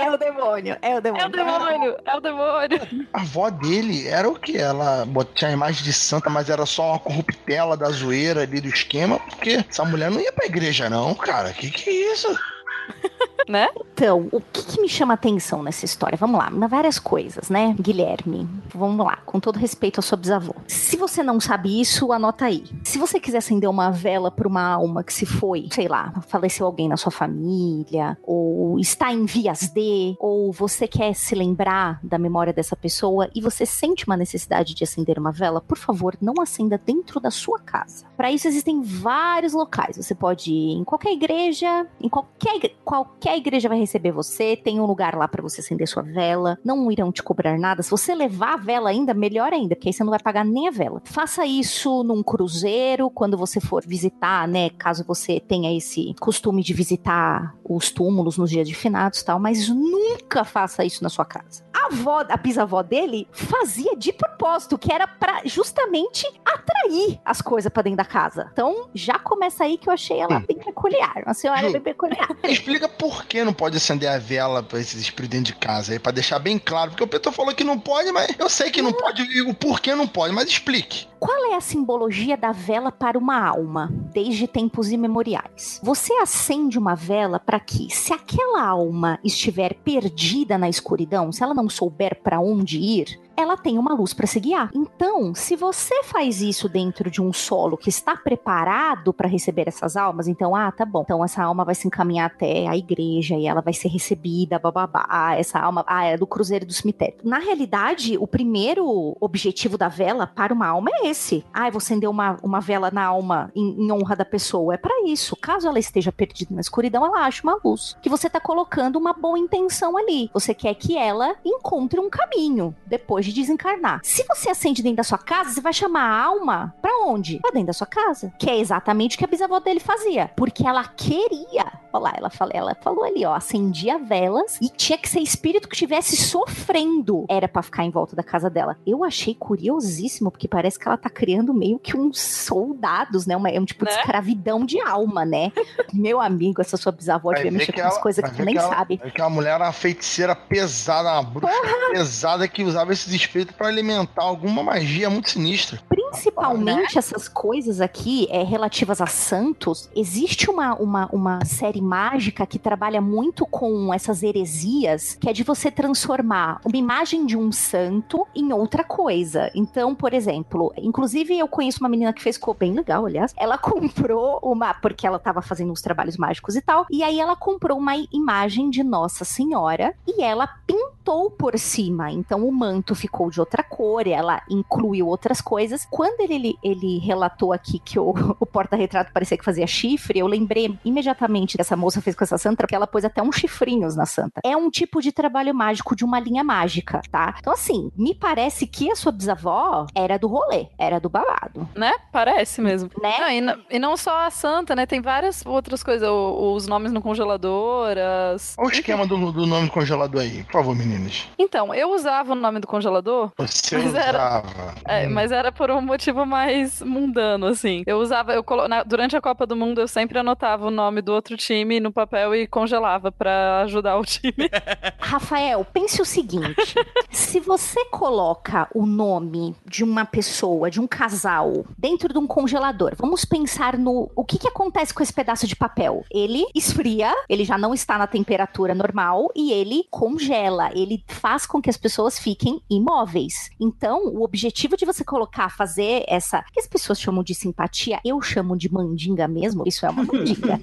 É o demônio, é o demônio. é o demônio, é o demônio. a avó dele era o que? Ela tinha a imagem de santa, mas era só uma corruptela da zoeira ali do esquema, porque essa mulher não ia pra igreja, não, cara. Que que é isso? Né? Então, o que, que me chama atenção nessa história? Vamos lá, várias coisas, né? Guilherme, vamos lá, com todo respeito ao seu bisavô. Se você não sabe isso, anota aí. Se você quiser acender uma vela para uma alma que se foi, sei lá, faleceu alguém na sua família, ou está em vias de, ou você quer se lembrar da memória dessa pessoa e você sente uma necessidade de acender uma vela, por favor, não acenda dentro da sua casa. Para isso existem vários locais. Você pode ir em qualquer igreja, em qualquer, qualquer igreja vai receber você, tem um lugar lá para você acender sua vela, não irão te cobrar nada. Se você levar a vela ainda, melhor ainda, porque aí você não vai pagar nem a vela. Faça isso num cruzeiro, quando você for visitar, né, caso você tenha esse costume de visitar os túmulos nos dias de finados e tal, mas nunca faça isso na sua casa. A avó, a bisavó dele fazia de propósito, que era para justamente atrair as coisas pra dentro da casa. Então, já começa aí que eu achei ela Hum. bem peculiar, uma senhora bem peculiar. Explica por que não pode acender a vela pra esses espíritos dentro de casa aí, pra deixar bem claro. Porque o Pedro falou que não pode, mas eu sei que não pode e o porquê não pode, mas explique. Qual é a simbologia da vela para uma alma, desde tempos imemoriais? Você acende uma vela para que, se aquela alma estiver perdida na escuridão, se ela não souber para onde ir, ela tem uma luz para se guiar. Então, se você faz isso dentro de um solo que está preparado para receber essas almas, então, ah, tá bom. Então, essa alma vai se encaminhar até a igreja e ela vai ser recebida, bababá. Ah, essa alma, ah, é do cruzeiro do cemitério. Na realidade, o primeiro objetivo da vela para uma alma é esse. Ah, eu vou acender uma, uma vela na alma em, em honra da pessoa. É para isso. Caso ela esteja perdida na escuridão, ela acha uma luz. Que você tá colocando uma boa intenção ali. Você quer que ela encontre um caminho depois de desencarnar. Se você acende dentro da sua casa, você vai chamar a alma pra onde? Pra dentro da sua casa. Que é exatamente o que a bisavó dele fazia. Porque ela queria. Olha lá, ela, fala, ela falou ali, ó, acendia velas e tinha que ser espírito que estivesse sofrendo. Era pra ficar em volta da casa dela. Eu achei curiosíssimo, porque parece que ela tá criando meio que uns soldados, né? Uma, é um tipo de Né? escravidão de alma, né? Meu amigo, essa sua bisavó devia mexer com umas ela- coisas que tu nem que ela- sabe. É que a mulher era uma feiticeira pesada, uma bruxa pesada que usava esses espíritos pra alimentar alguma magia muito sinistra. Principalmente essas coisas aqui é, relativas a santos, existe uma, uma, uma série mágica que trabalha muito com essas heresias, que é de você transformar uma imagem de um santo em outra coisa. Então, por exemplo, inclusive eu conheço uma menina que fez, ficou bem legal, aliás, ela comprou uma, porque ela tava fazendo uns trabalhos mágicos e tal, e aí ela comprou uma imagem de Nossa Senhora e ela pintou por cima. Então o manto ficou de outra cor, ela incluiu outras coisas. Quando ele, ele, ele relatou aqui que o, o porta-retrato parecia que fazia chifre, eu lembrei imediatamente que essa moça fez com essa santa, porque ela pôs até uns chifrinhos na santa. É um tipo de trabalho mágico de uma linha mágica, tá? Então, assim, me parece que a sua bisavó era do rolê, era do babado, Né? Parece mesmo. né? Não, e, n- e não só a santa, né? Tem várias outras coisas. o- os nomes no congelador, as... Olha o esquema do, do nome do congelador aí, por favor, meninas. Então, eu usava o nome do congelador, Você Mas era- usava. é, Hum. mas era por um motivo mais mundano, assim. Eu usava, eu colo... na- durante a Copa do Mundo, eu sempre anotava o nome do outro time no papel e congelava pra ajudar o time. Rafael, pense o seguinte: se você coloca o nome de uma pessoa, de um casal, dentro de um congelador, vamos pensar no o que, que acontece com esse pedaço de papel. Ele esfria, ele já não está na temperatura normal e ele congela, ele faz com que as pessoas fiquem imóveis. Então, o objetivo de você colocar, fazer essa, que as pessoas chamam de simpatia, eu chamo de mandinga mesmo, isso é uma mandinga.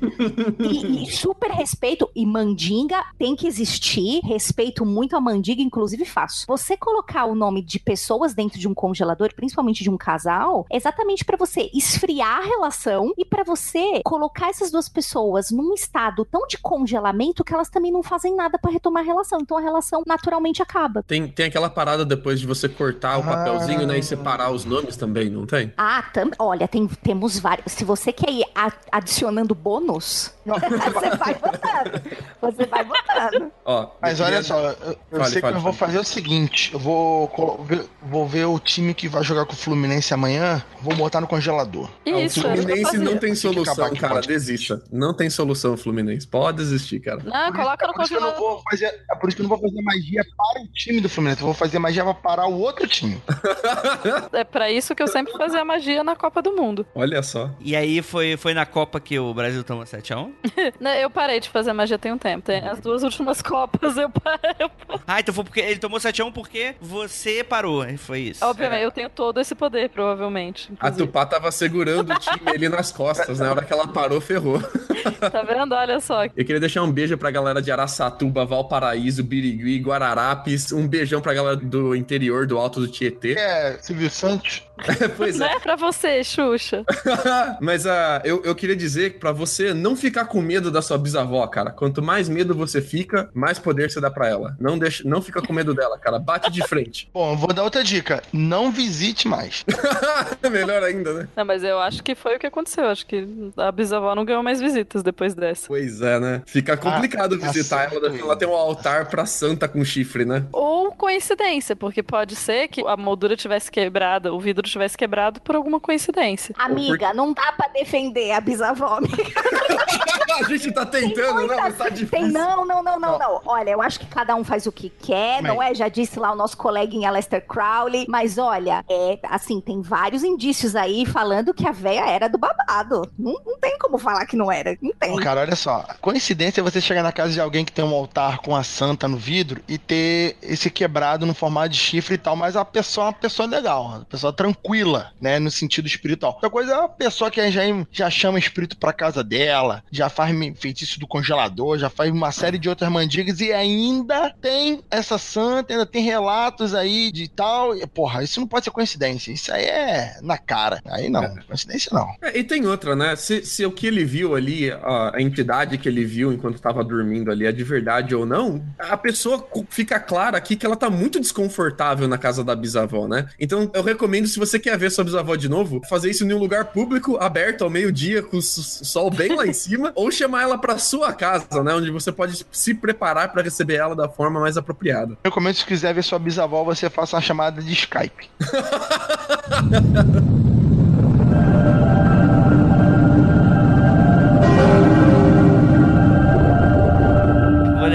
E, e super respeito. E mandinga tem que existir. Respeito muito a mandinga, inclusive faço. Você colocar o nome de pessoas dentro de um congelador, principalmente de um casal, é exatamente pra você esfriar a relação e pra você colocar essas duas pessoas num estado tão de congelamento que elas também não fazem nada pra retomar a relação. Então a relação naturalmente acaba. Tem, tem aquela parada depois de você cortar o papelzinho, né? E separar os nomes também, não tem? Ah, tam, olha, tem, temos vários. Se você quer ir a- adicionando bônus, você vai botando. Você vai botando. Ó, Mas olha só, eu, eu Fale, sei fale, que eu vou fale. fazer o seguinte: eu vou, vou ver o time que vai jogar com o Fluminense amanhã, vou botar no congelador. Isso, o é Fluminense não tem solução, cara. pode. Desista. Não tem solução, Fluminense. Pode desistir, cara. Não, coloca no por isso que eu não congelador. vou fazer, é por isso que eu não vou fazer magia para o time do Fluminense, eu vou fazer magia para parar o outro time. É pra isso que eu sempre fazia magia na Copa do Mundo. Olha só. E aí foi, foi na Copa que o Brasil tomou 7x1? Né, Eu parei de fazer magia tem um tempo. Tem as duas últimas Copas eu parei. Ah, então foi porque ele tomou 7x1 porque você parou. Foi isso. Obviamente, eu tenho todo esse poder, provavelmente. A inclusive. Tupá tava segurando o time ali nas costas, né? Na hora que ela parou, ferrou. Tá vendo? Olha só. Eu queria deixar um beijo pra galera de Araçatuba, Valparaíso, Birigui, Guararapes. Um beijão pra galera do interior, do Alto do Tietê. É, Silvio Santos. pois é. Né? Pra você, Xuxa. Mas ah, eu, eu queria dizer pra você não ficar com medo da sua bisavó, cara. Quanto mais medo você fica, mais poder você dá pra ela. Não, deixa, não fica com medo dela, cara. Bate de frente. Bom, eu vou dar outra dica: não visite mais. Melhor ainda, né? Não, mas eu acho que foi o que aconteceu. Acho que a bisavó não ganhou mais visitas depois dessa. Pois é, né? Fica complicado Ah, visitar ela. Ela tem um altar pra santa com chifre, né? Ou coincidência, porque pode ser que a moldura tivesse quebrada, o vidro tivesse quebrado por alguma coincidência. Amiga, não dá pra defender a bisavó, amiga. A gente tá tentando, não, mas tá difícil. Tem, não, não, não, não, não. Olha, eu acho que cada um faz o que quer, não é? Já disse lá o nosso coleguinha Lester Crowley. Mas olha, é assim, tem vários indícios aí falando que a véia era do babado. Não, não tem como falar que não era. Não tem. Cara, olha só. Coincidência é você chegar na casa de alguém que tem um altar com a santa no vidro e ter esse quebrado no formato de chifre e tal, mas a pessoa é uma pessoa legal, uma pessoa tranquila, né, no sentido espiritual. Outra coisa é uma pessoa que já, já chama espírito pra casa dela, já faz feitiço do congelador, já faz uma série de outras mandigas e ainda tem essa santa, ainda tem relatos aí de tal. E, porra, isso não pode ser coincidência. Isso aí é na cara. Aí não, coincidência não. É, e tem outra, né? Se, se o que ele viu ali, a, a entidade que ele viu enquanto estava dormindo ali é de verdade ou não, a pessoa fica clara aqui que ela tá muito desconfortável na casa da bisavó, né? Então eu recomendo, se você quer ver sua bisavó de novo, fazer isso em um lugar público, aberto ao meio-dia, com o sol bem lá em cima, ou chamar ela pra sua casa, né? Onde você pode se preparar pra receber ela da forma mais apropriada. Eu recomendo se quiser ver sua bisavó, você faça uma chamada de Skype.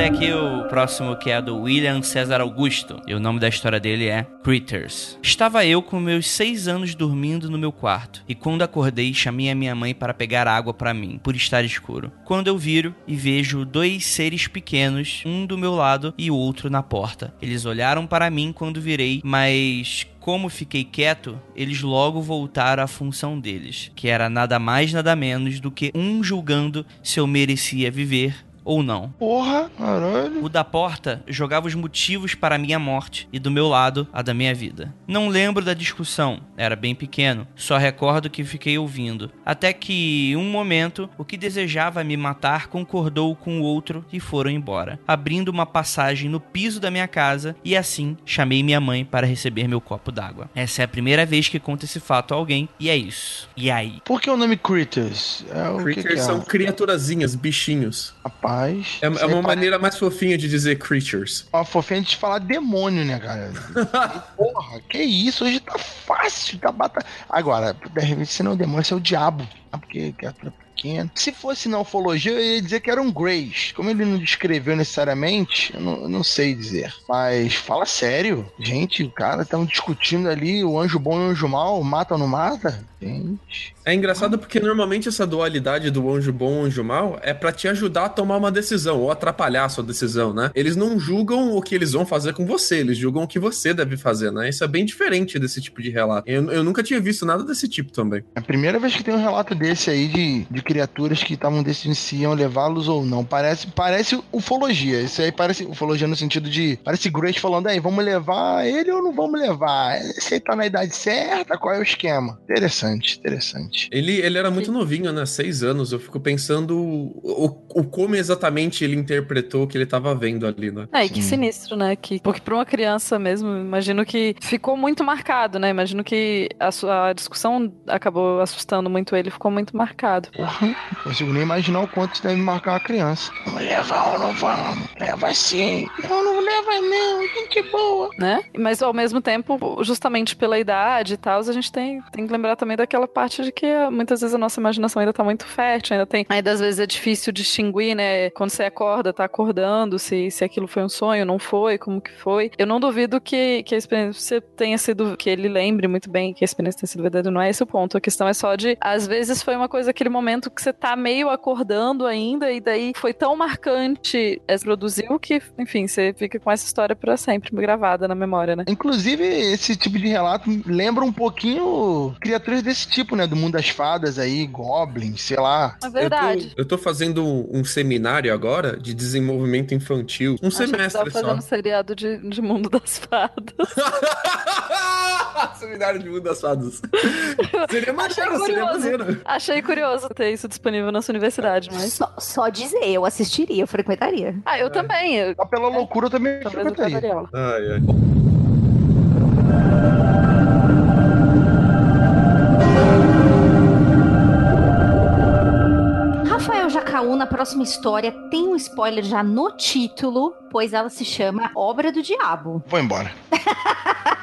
Vou ler aqui o próximo que é do William César Augusto. E o nome da história dele é Critters. Estava eu com meus seis anos dormindo no meu quarto. E quando acordei, chamei a minha mãe para pegar água para mim, por estar escuro. Quando eu viro e vejo dois seres pequenos, um do meu lado e o outro na porta. Eles olharam para mim quando virei, mas como fiquei quieto, eles logo voltaram à função deles, que era nada mais nada menos do que um julgando se eu merecia viver ou não. Porra, caralho. O da porta jogava os motivos para a minha morte e do meu lado a da minha vida. Não lembro da discussão, era bem pequeno, só recordo que fiquei ouvindo. Até que, um momento, o que desejava me matar concordou com o outro e foram embora, abrindo uma passagem no piso da minha casa e assim chamei minha mãe para receber meu copo d'água. Essa é a primeira vez que conto esse fato a alguém e é isso. E aí? Por que o nome Critters? É o que que, Creatures é? são criaturazinhas, bichinhos. Rapaz. É, isso é aí uma parece maneira mais fofinha de dizer creatures. Uma fofinha de falar demônio, né, cara? Porra, que isso? Hoje tá fácil, tá bata. Agora, de repente, se não é o demônio, se é o diabo. Ah, Porque criatura pequena. Se fosse na ufologia, eu ia dizer que era um Greys. Como ele não descreveu necessariamente, eu não, eu não sei dizer. Mas fala sério. Gente, o cara estão discutindo ali o anjo bom e o anjo mal, mata ou não mata? Gente. É engraçado porque normalmente essa dualidade do anjo bom e anjo mal é pra te ajudar a tomar uma decisão ou atrapalhar a sua decisão, né? Eles não julgam o que eles vão fazer com você, eles julgam o que você deve fazer, né? Isso é bem diferente desse tipo de relato. Eu, eu nunca tinha visto nada desse tipo também. É a primeira vez que tem um relato desse aí de, de criaturas que estavam decidindo se iam levá-los ou não. Parece, parece ufologia. Isso aí parece ufologia no sentido de. Parece Grace falando, aí, vamos levar ele ou não vamos levar? Se ele tá na idade certa, qual é o esquema? Interessante, interessante. Ele, ele era muito novinho, né? Seis anos. Eu fico pensando o, o como exatamente ele interpretou o que ele tava vendo ali, né? É, e que sinistro, né? Que, porque pra uma criança mesmo, imagino que ficou muito marcado, né? Imagino que a, sua, a discussão acabou assustando muito ele, ficou muito marcado. Não consigo nem imaginar o quanto deve marcar uma criança. Vamos levar ou não vamos? Leva sim. Não, não leva não. Gente boa. né? Mas ao mesmo tempo, justamente pela idade e tal, a gente tem, tem que lembrar também daquela parte de que muitas vezes a nossa imaginação ainda tá muito fértil, ainda tem. Ainda às vezes é difícil distinguir, né? Quando você acorda, tá acordando, se, se aquilo foi um sonho, não foi, como que foi. Eu não duvido que, que a experiência tenha sido. que ele lembre muito bem que a experiência tenha sido verdadeira, não é esse o ponto. A questão é só de. Às vezes foi uma coisa, aquele momento que você tá meio acordando ainda, e daí foi tão marcante, é, produziu que, enfim, você fica com essa história pra sempre gravada na memória, né? Inclusive, esse tipo de relato lembra um pouquinho criaturas desse tipo, né? Do mundo das fadas aí, goblins, sei lá. É Eu verdade. tô, eu tô fazendo um seminário agora de desenvolvimento infantil. Um que semestre tava só. fazendo seriado de, de Mundo das Fadas. Seminário de Mundo das Fadas. Seria Achei maneiro, seria curioso. maneiro. Achei curioso ter isso disponível na sua universidade, mas. Só, só dizer, eu assistiria, eu frequentaria. Ah, eu também. Eu, pela loucura eu também talvez eu frequentaria. aula. Ai, ai. Rafael Jacaú, na próxima história, tem um spoiler já no título, pois ela se chama Obra do Diabo. Vou embora.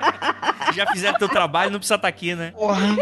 Já fizeram teu trabalho, não precisa estar aqui, né? Porra.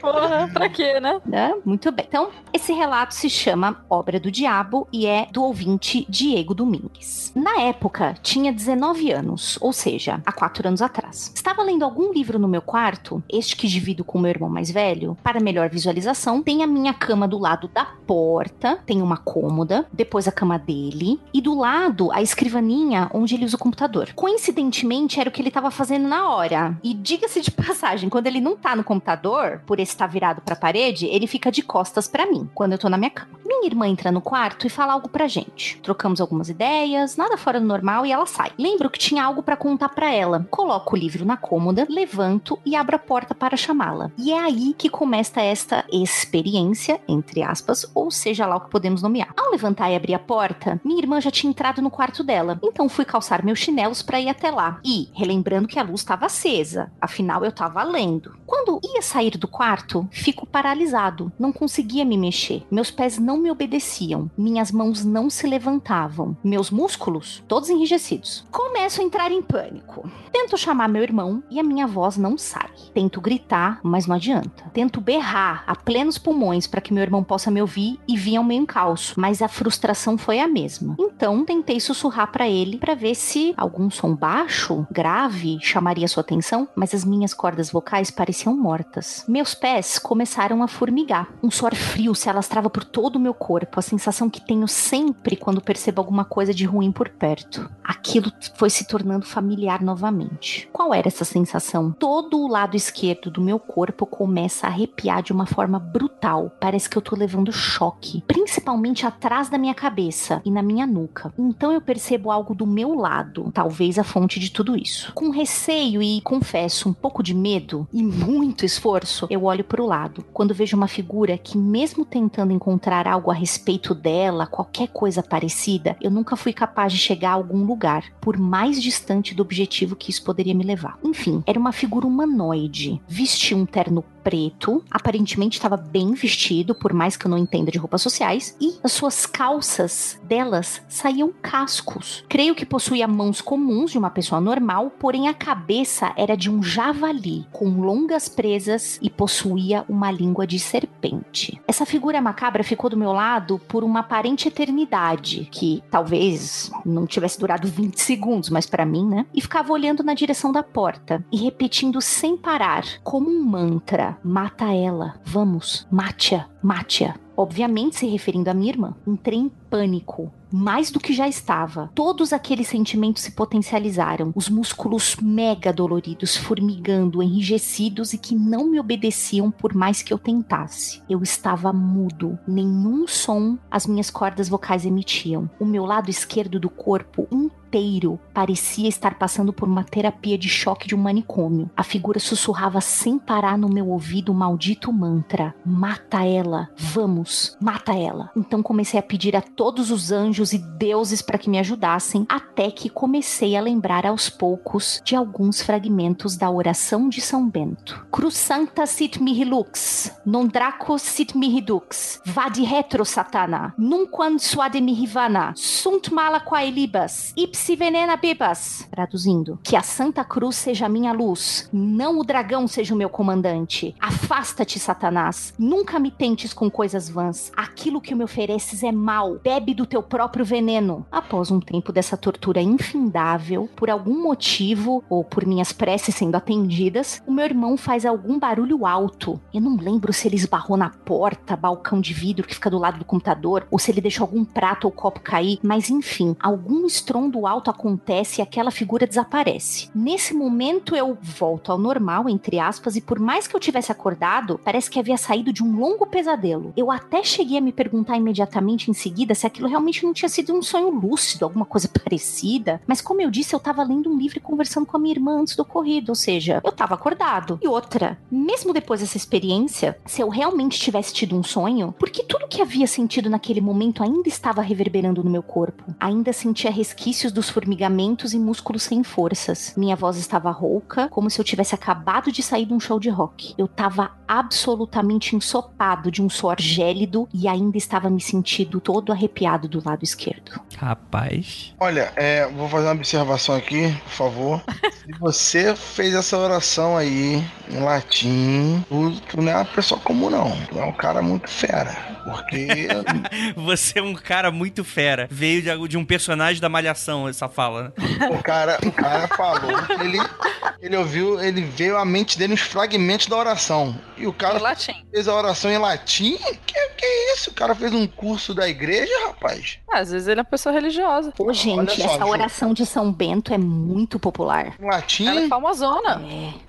Porra, pra quê, né? Né? Muito bem. Então, esse relato se chama Obra do Diabo e é do ouvinte Diego Domingues. Na época, tinha 19 anos, ou seja, há 4 anos atrás. Estava lendo algum livro no meu quarto, este que divido com meu irmão mais velho. Para melhor visualização, tem a minha cama do lado da porta, tem uma cômoda, depois a cama dele, e do lado a escrivaninha onde ele usa o computador. Coincidentemente, era o que ele estava fazendo na hora. E diga-se de passagem, quando ele não tá no computador, por estar virado pra parede, ele fica de costas pra mim, quando eu tô na minha cama. Minha irmã entra no quarto e fala algo pra gente. Trocamos algumas ideias, nada fora do normal e ela sai. Lembro que tinha algo pra contar pra ela. Coloco o livro na cômoda, levanto e abro a porta para chamá-la. E é aí que começa esta experiência, entre aspas, ou seja lá o que podemos nomear. Ao levantar e abrir a porta, minha irmã já tinha entrado no quarto dela. Então fui calçar meus chinelos pra ir até lá. E, relembrando que a luz estava acesa, afinal eu tava lendo. Quando ia sair do quarto, fico paralisado, não conseguia me mexer. Meus pés não me obedeciam, minhas mãos não se levantavam, meus músculos todos enrijecidos. Começo a entrar em pânico. Tento chamar meu irmão e a minha voz não sai. Tento gritar, mas não adianta. Tento berrar a plenos pulmões para que meu irmão possa me ouvir e vir ao meu encalço, mas a frustração foi a mesma. Então tentei sussurrar para ele para ver se algum som baixo, grave, chamaria sua atenção, mas as minhas cordas vocais pareciam mortas. Meus pés começaram a formigar. Um suor frio se alastrava por todo o meu corpo, a sensação que tenho sempre quando percebo alguma coisa de ruim por perto. Aquilo foi se tornando familiar novamente. Qual era essa sensação? Todo o lado esquerdo do meu corpo começa a arrepiar de uma forma brutal. Parece que eu tô levando choque, principalmente atrás da minha cabeça e na minha nuca. Então eu percebo algo do meu lado, talvez a fonte de tudo isso. Com receio e confesso um pouco de medo e muito esforço, eu olho para o lado. Quando vejo uma figura que, mesmo tentando encontrar algo a respeito dela, qualquer coisa parecida, eu nunca fui capaz de chegar a algum lugar, por mais distante do objetivo que isso poderia me levar. Enfim, era uma figura humanoide. Vestia um terno preto, aparentemente estava bem vestido, por mais que eu não entenda de roupas sociais, e as suas calças delas saíam cascos. Creio que possuía mãos comuns de uma pessoa normal, porém a cabeça era de um javali, com longas presas e possuía uma língua de serpente. Essa figura macabra ficou do meu lado por uma aparente eternidade, que talvez não tivesse durado 20 segundos, mas para mim, né? E ficava olhando na direção da porta e repetindo sem parar, como um mantra: mata ela, vamos, mate-a, mate-a. Obviamente se referindo à minha irmã. Entrei em pânico. mais do que já estava. Todos aqueles sentimentos se potencializaram. Os músculos mega doloridos, formigando, enrijecidos e que não me obedeciam por mais que eu tentasse. Eu estava mudo. Nenhum som as minhas cordas vocais emitiam. O meu lado esquerdo do corpo inteiro parecia estar passando por uma terapia de choque de um manicômio. A figura sussurrava sem parar no meu ouvido o maldito mantra: Mata ela, vamos, mata ela. Então comecei a pedir a todos os anjos e deuses para que me ajudassem, até que comecei a lembrar aos poucos de alguns fragmentos da oração de São Bento. Cruz Sancta sit mihi lux, non draco sit mihi dux, vadi retro satana, nunquam suade mihi vana, sunt mala quae libas, ipsi venena bebas. Traduzindo, que a Santa Cruz seja a minha luz, não o dragão seja o meu comandante. Afasta-te, Satanás. Nunca me tentes com coisas vãs. Aquilo que me ofereces é mal. Bebe do teu próprio veneno. Após um tempo dessa tortura infindável, por algum motivo, ou por minhas preces sendo atendidas, o meu irmão faz algum barulho alto. Eu não lembro se ele esbarrou na porta, balcão de vidro que fica do lado do computador, ou se ele deixou algum prato ou copo cair, mas enfim, algum estrondo alto acontece e aquela figura desaparece. Nesse momento eu volto ao normal, entre aspas, e por mais que eu tivesse acordado, parece que havia saído de um longo pesadelo. Eu até cheguei a me perguntar imediatamente em seguida se aquilo realmente não tinha sido um sonho lúcido, alguma coisa parecida, mas como eu disse, eu tava lendo um livro e conversando com a minha irmã antes do ocorrido, ou seja, eu tava acordado. E outra, mesmo depois dessa experiência, se eu realmente tivesse tido um sonho, porque tudo que havia sentido naquele momento ainda estava reverberando no meu corpo. Ainda sentia resquícios dos formigamentos e músculos sem forças. Minha voz estava rouca, como se eu tivesse acabado de sair de um show de rock. Eu estava absolutamente ensopado de um suor gélido e ainda estava me sentindo todo arrepiado do lado esquerdo. Rapaz. Olha, é, vou fazer uma observação aqui, por favor. Se você fez essa oração aí em latim, tu, tu não é uma pessoa comum, não. Tu é um cara muito fera. Porque. Você é um cara muito fera. Veio de, de um personagem da Malhação, essa fala, né? o, cara, o cara falou que ele, ele ouviu, ele veio à mente dele uns fragmentos da oração. E o cara Em latim. fez a oração em latim? Que, que isso? O cara fez um curso da igreja, rapaz? Ah, às vezes ele é uma pessoa religiosa. Ô, gente, só, essa oração de São Bento é muito popular. Em latim? Ela é famosona.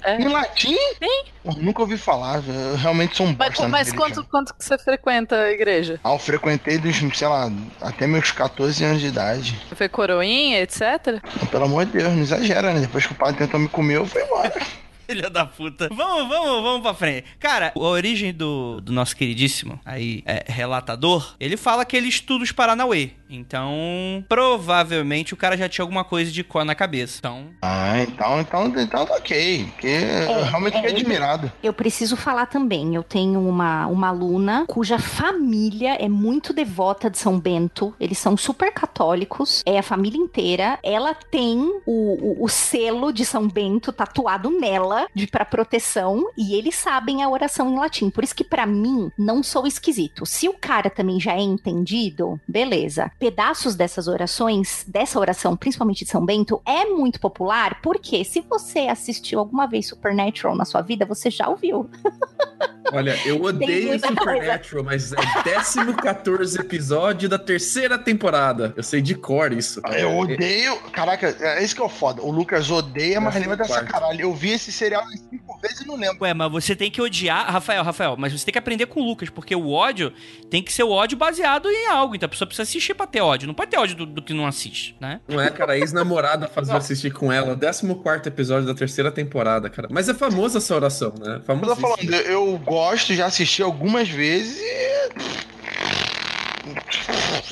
É. É. Em latim? Sim. Eu nunca ouvi falar. Eu realmente sou um Mas, bosta mas religião. quanto, quanto que você frequenta a igreja? Ah, eu frequentei dos, sei lá, até meus 14 anos de idade. Você foi coroinha, etc? Pelo amor de Deus, não exagera, né? Depois que o padre tentou me comer, eu fui embora. Filha da puta. Vamos, vamos, vamos pra frente. Cara, a origem do, do nosso queridíssimo aí, é, relatador, ele fala que ele estuda os Paranauê. Então, provavelmente o cara já tinha alguma coisa de có na cabeça. Então, Ah, então, então, então tá ok. Porque eu realmente fiquei é, admirado. Eu preciso falar também. Eu tenho uma, uma aluna cuja família é muito devota de São Bento. Eles são super católicos. É a família inteira. Ela tem o, o, o selo de São Bento tatuado nela de para proteção e eles sabem a oração em latim. Por isso que pra mim não sou esquisito. Se o cara também já é entendido, beleza. Pedaços dessas orações, dessa oração, principalmente de São Bento, é muito popular porque se você assistiu alguma vez Supernatural na sua vida, você já ouviu. Olha, eu odeio Supernatural, mas é 14 episódio da terceira temporada. Eu sei de cor isso. Eu odeio. Caraca, é isso que é o foda. O Lucas odeia, mas Eu lembra dessa quarto. caralho. Eu vi esse serial cinco vezes e não lembro. Ué, mas você tem que odiar. Rafael, Rafael, mas você tem que aprender com o Lucas, porque o ódio tem que ser o ódio baseado em algo. Então a pessoa precisa assistir pra ter ódio. Não pode ter ódio do, do que não assiste, né? Não é, cara, a ex-namorada fazia assistir com ela. 14 episódio da terceira temporada, cara. Mas é famosa essa oração, né? Eu tô Famosa. falando, eu gosto, já assisti algumas vezes e.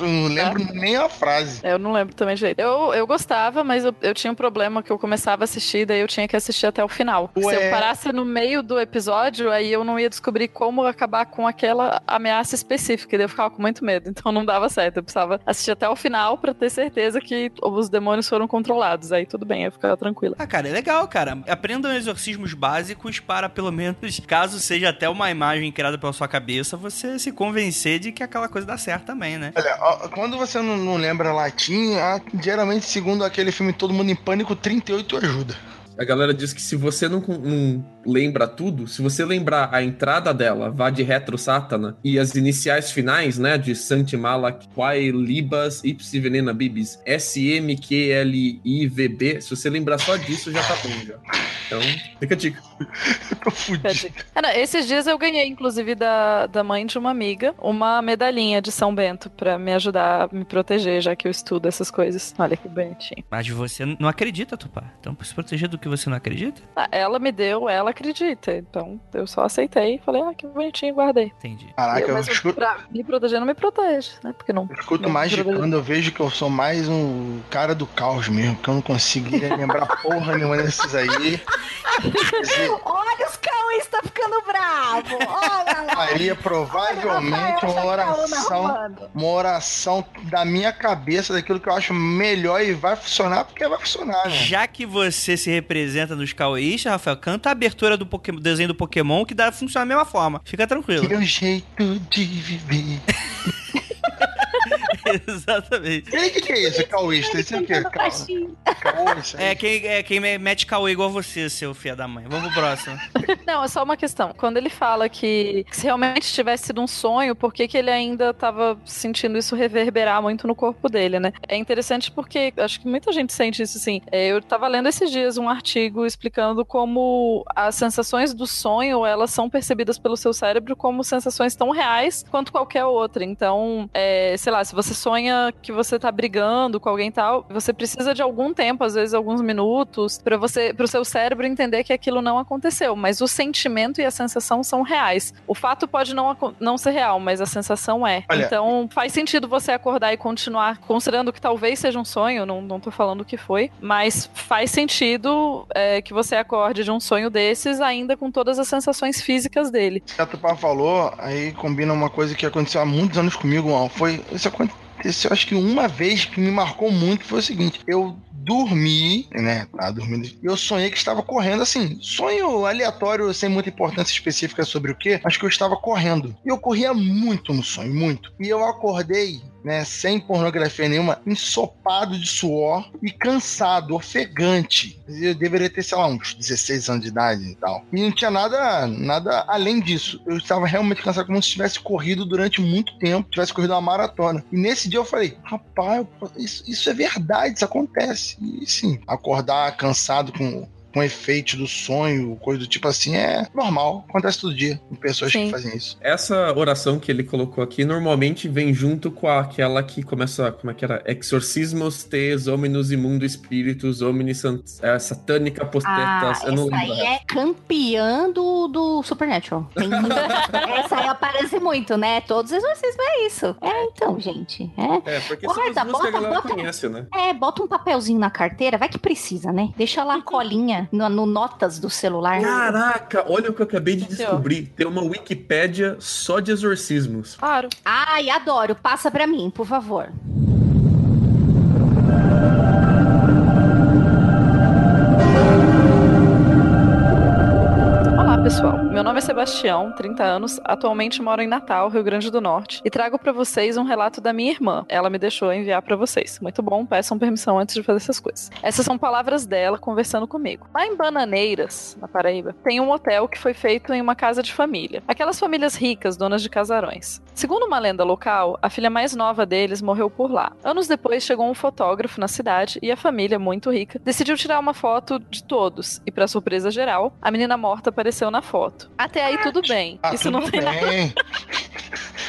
Eu não lembro nem a frase. Eu não lembro também direito. Eu, eu gostava, mas eu, eu tinha um problema que eu começava a assistir, daí eu tinha que assistir até o final. Se Ué. eu parasse no meio do episódio, aí eu não ia descobrir como acabar com aquela ameaça específica, e daí eu ficava com muito medo, então não dava certo. Eu precisava assistir até o final pra ter certeza que os demônios foram controlados. Aí tudo bem, eu ficava tranquila. Ah, cara, é legal, cara. Aprendam exorcismos básicos para, pelo menos, caso seja até uma imagem criada pela sua cabeça, você se convencer de que aquela coisa dá certo também, né? Olha, quando você não, não lembra latim, ah, geralmente, segundo aquele filme Todo Mundo em Pânico, 38 ajuda. A galera diz que se você não, não lembra tudo, se você lembrar a entrada dela, vá de retro Satana, e as iniciais finais, né, de Santimalak, Quai, Libas, Ipsi Venena Bibis, SMQLIVB, se você lembrar só disso, já tá bom já. Então, fica a dica. Tô fudido. É, não, esses dias eu ganhei, inclusive, da, da mãe de uma amiga, uma medalhinha de São Bento pra me ajudar a me proteger, já que eu estudo essas coisas. Olha que bonitinho. Mas você não acredita, Tupá. Então, pra se proteger do que você não acredita? Ah, ela me deu, ela acredita. Então eu só aceitei e falei, ah, que bonitinho, guardei. Entendi. Caraca, eu, eu escuto, pra me proteger, não me protege, né? Porque não. eu escuto não mais de quando eu vejo que eu sou mais um cara do caos mesmo, que eu não conseguiria lembrar porra nenhuma desses aí. Olha os Cauês tá ficando bravo. Olha lá. Faria provavelmente uma oração, uma oração da minha cabeça, daquilo que eu acho melhor e vai funcionar, porque vai funcionar, né? Já que você se representa nos Cauístas, Rafael, canta a abertura do Poké- desenho do Pokémon que dá funciona da mesma forma. Fica tranquilo. Que é o jeito de viver. Exatamente. E o que, que é isso, cauísta? Isso é o quê? Aí? É quem, é quem me- mete Cauê igual você, seu filho da mãe. Vamos pro próximo. Não, é só uma questão. Quando ele fala que se realmente tivesse sido um sonho, por que, que ele ainda tava sentindo isso reverberar muito no corpo dele, né? É interessante porque acho que muita gente sente isso assim. É, eu tava lendo esses dias um artigo explicando como as sensações do sonho elas são percebidas pelo seu cérebro como sensações tão reais quanto qualquer outra. Então, é, sei lá, se você sonha que você tá brigando com alguém e tal, você precisa de algum tempo, às vezes alguns minutos, para você, para o seu cérebro entender que aquilo não aconteceu. Mas o sentimento e a sensação são reais. O fato pode não, não ser real, mas a sensação é. Olha- Então faz sentido você acordar e continuar considerando que talvez seja um sonho, não, não tô falando que foi, mas faz sentido é, que você acorde de um sonho desses ainda com todas as sensações físicas dele. que a Tupá falou, aí combina uma coisa que aconteceu há muitos anos comigo. Foi. Isso aconteceu, acho que uma vez que me marcou muito foi o seguinte: eu dormi, né? Dormindo. E eu sonhei que estava correndo, assim, sonho aleatório, sem muita importância específica sobre o que. Acho que eu estava correndo. E eu corria muito no sonho, muito. E eu acordei. Né, sem pornografia nenhuma, ensopado de suor e cansado, ofegante. Eu deveria ter, sei lá, uns 16 anos de idade e tal. E não tinha nada, nada além disso. Eu estava realmente cansado, como se tivesse corrido durante muito tempo, tivesse corrido uma maratona. E nesse dia eu falei, rapaz, isso, isso é verdade, isso acontece. E sim, acordar cansado com com efeito do sonho, coisa do tipo assim, é normal. Acontece todo dia com pessoas Sim. que fazem isso. Essa oração que ele colocou aqui normalmente vem junto com aquela que começa, como é que era? Exorcismos tes hominus imundo spiritus homini sant- é, satanica Ah, postetas. eu não essa lembro. aí é campeã do, do Supernatural. Tem essa aí aparece muito, né? Todos os exorcismos é isso. É, então, gente. É. É, porque são Guarda, duas que a bota, galera bota. conhece, né? É, bota um papelzinho na carteira, vai que precisa, né? Deixa lá a colinha no, no notas do celular. Caraca, olha o que eu acabei de descobrir. Tem uma Wikipédia só de exorcismos. Claro. Ai, adoro. Passa pra mim, por favor. Pessoal. Meu nome é Sebastião, 30 anos, atualmente moro em Natal, Rio Grande do Norte, e trago pra vocês um relato da minha irmã. Ela me deixou enviar pra vocês. Muito bom, peçam permissão antes de fazer essas coisas. Essas são palavras dela conversando comigo. Lá em Bananeiras, na Paraíba, tem um hotel que foi feito em uma casa de família. Aquelas famílias ricas, donas de casarões. Segundo uma lenda local, a filha mais nova deles morreu por lá. Anos depois chegou um fotógrafo na cidade e a família, muito rica, decidiu tirar uma foto de todos. E pra surpresa geral, a menina morta apareceu na foto. Até aí tudo bem. Ah, Isso tudo não tem nada. bem.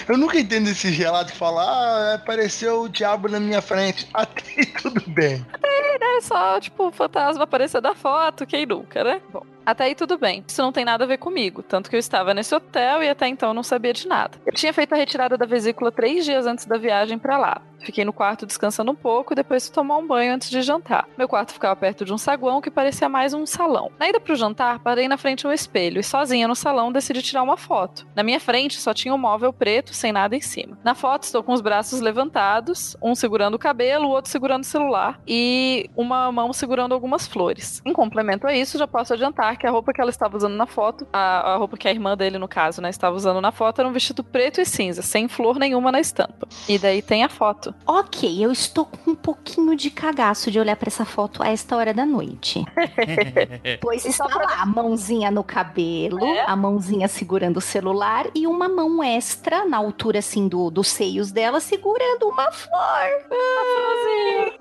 Eu nunca entendo esses relatos que falam, ah, apareceu o diabo na minha frente. Até aí tudo bem. É só, tipo, o fantasma aparecer da foto, quem nunca, né? Bom. Até aí tudo bem. Isso não tem nada a ver comigo. Tanto que eu estava nesse hotel e até então não sabia de nada. Eu tinha feito a retirada da vesícula três dias antes da viagem pra lá. Fiquei no quarto descansando um pouco e depois fui tomar um banho antes de jantar. Meu quarto ficava perto de um saguão que parecia mais um salão. Na ida pro jantar, parei na frente de um espelho e sozinha no salão decidi tirar uma foto. Na minha frente só tinha um móvel preto sem nada em cima. Na foto estou com os braços levantados, um segurando o cabelo, o outro segurando o celular. E uma mão segurando algumas flores. Em complemento a isso, já posso adiantar que a roupa que ela estava usando na foto, a, a roupa que a irmã dele, no caso, né, estava usando na foto, era um vestido preto e cinza, sem flor nenhuma na estampa. E daí tem a foto. Ok, eu estou com um pouquinho de cagaço de olhar pra essa foto a esta hora da noite. Pois está lá, a mãozinha no cabelo, É? a mãozinha segurando o celular e uma mão extra, na altura assim do, dos seios dela, segurando uma flor.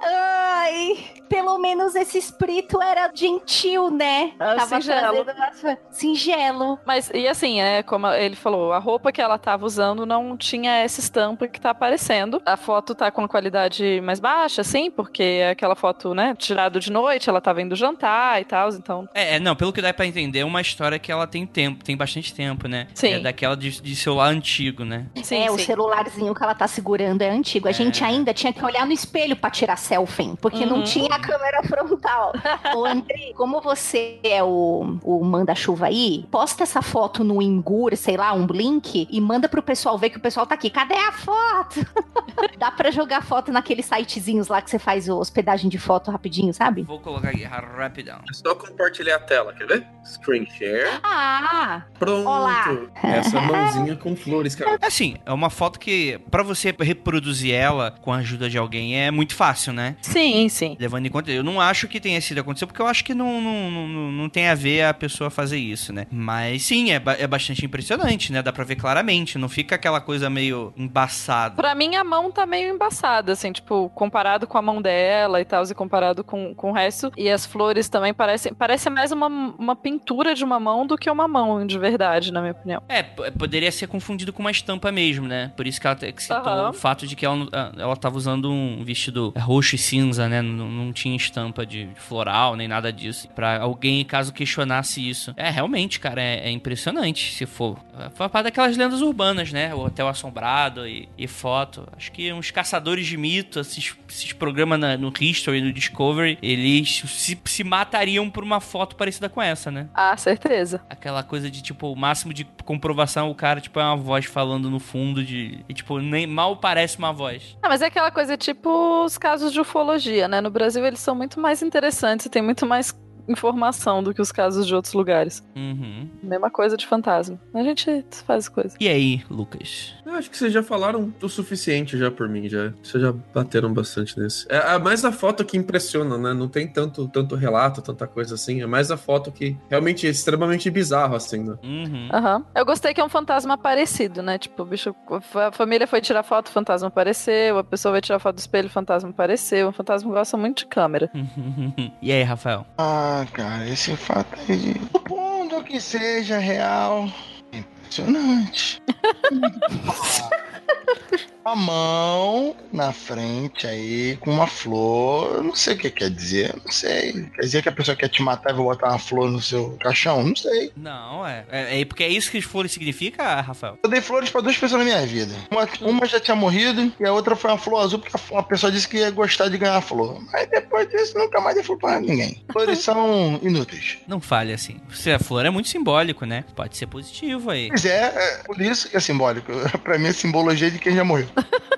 Ai, pelo menos esse espírito era gentil, né? Ah, Tava singelo. trazendo singelo. Mas, e assim, é como ele falou, a roupa que ela tava usando não tinha essa estampa que tá aparecendo. A foto tá com a qualidade mais baixa, assim, porque é aquela foto, né, tirada de noite, ela tava indo jantar e tal, então. É, é, não, pelo que dá pra entender, é uma história que ela tem tempo, tem bastante tempo, né? Sim. É daquela de, de celular antigo, né? Sim, é, o sim. celularzinho que ela tá segurando é antigo. A gente ainda tinha que olhar no espelho pra tirar selfie, porque não Uhum. tinha a câmera frontal. Ô, André, como você é o, o manda-chuva aí, posta essa foto no Ingur, sei lá, um link, e manda pro pessoal ver que o pessoal tá aqui. Cadê a foto? Dá pra jogar foto naqueles sitezinhos lá que você faz hospedagem de foto rapidinho, sabe? Vou colocar aqui rapidão. É só compartilhar a tela, quer ver? Screen share. Ah, Pronto. Olá. Essa mãozinha com flores, cara. Assim, é uma foto que, pra você reproduzir ela com a ajuda de alguém, é muito fácil, né? Sim, sim. Levando em eu não acho que tenha sido acontecido, porque eu acho que não, não, não, não tem a ver a pessoa fazer isso, né? Mas sim, é, ba- é bastante impressionante, né? Dá pra ver claramente, não fica aquela coisa meio embaçada. Pra mim, a mão tá meio embaçada, assim, tipo, comparado com a mão dela e tal, e comparado com, com o resto. E as flores também parecem. Parece mais uma, uma pintura de uma mão do que uma mão de verdade, na minha opinião. É, poderia ser confundido com uma estampa mesmo, né? Por isso que ela que citou Aham. o fato de que ela, ela tava usando um vestido roxo e cinza, né? Não, não tinha estampa de floral nem nada disso. Pra alguém, caso questionasse isso. É, realmente, cara, é, é impressionante se for. Foi parte daquelas lendas urbanas, né? O Hotel Assombrado e, e foto. Acho que uns caçadores de mito, esses, esses programas na- no History, no Discovery, eles se, se matariam por uma foto parecida com essa, né? Ah, certeza. Aquela coisa de, tipo, o máximo de comprovação, o cara, tipo, é uma voz falando no fundo de. E, tipo, nem mal parece uma voz. Ah, mas é aquela coisa tipo os casos de ufologia, né? No Brasil eles são muito mais interessantes tem muito mais informação do que os casos de outros lugares. Uhum. Mesma coisa de fantasma. A gente faz coisa. E aí, Lucas? Eu acho que vocês já falaram o suficiente já por mim, já. Vocês já bateram bastante nesse. É, é mais a foto que impressiona, né? Não tem tanto, tanto relato, tanta coisa assim. É mais a foto que realmente é extremamente bizarro, assim, né? Uhum. Aham. Eu gostei que é um fantasma parecido, né? Tipo, o bicho. A família foi tirar foto, o fantasma apareceu. A pessoa vai tirar foto do espelho, o fantasma apareceu. O fantasma gosta muito de câmera. e aí, Rafael? Ah, cara, esse fato aí. Supondo que seja real. é Impressionante. a mão na frente aí com uma flor. Eu não sei o que quer dizer. Não sei. Quer dizer que a pessoa quer te matar e vai botar uma flor no seu caixão? Não sei. Não, é. É, é porque é isso que as flores significa, Rafael? Eu dei flores pra duas pessoas na minha vida. Uma, uma já tinha morrido e a outra foi uma flor azul porque a- uma pessoa disse que ia gostar de ganhar flor. Mas depois disso nunca mais dei flor pra ninguém. Flores são inúteis. Não fale assim. Se a flor é muito simbólico, né? Pode ser positivo aí. Pois é, é, por isso que é simbólico. pra mim é simbologia de quem já morreu.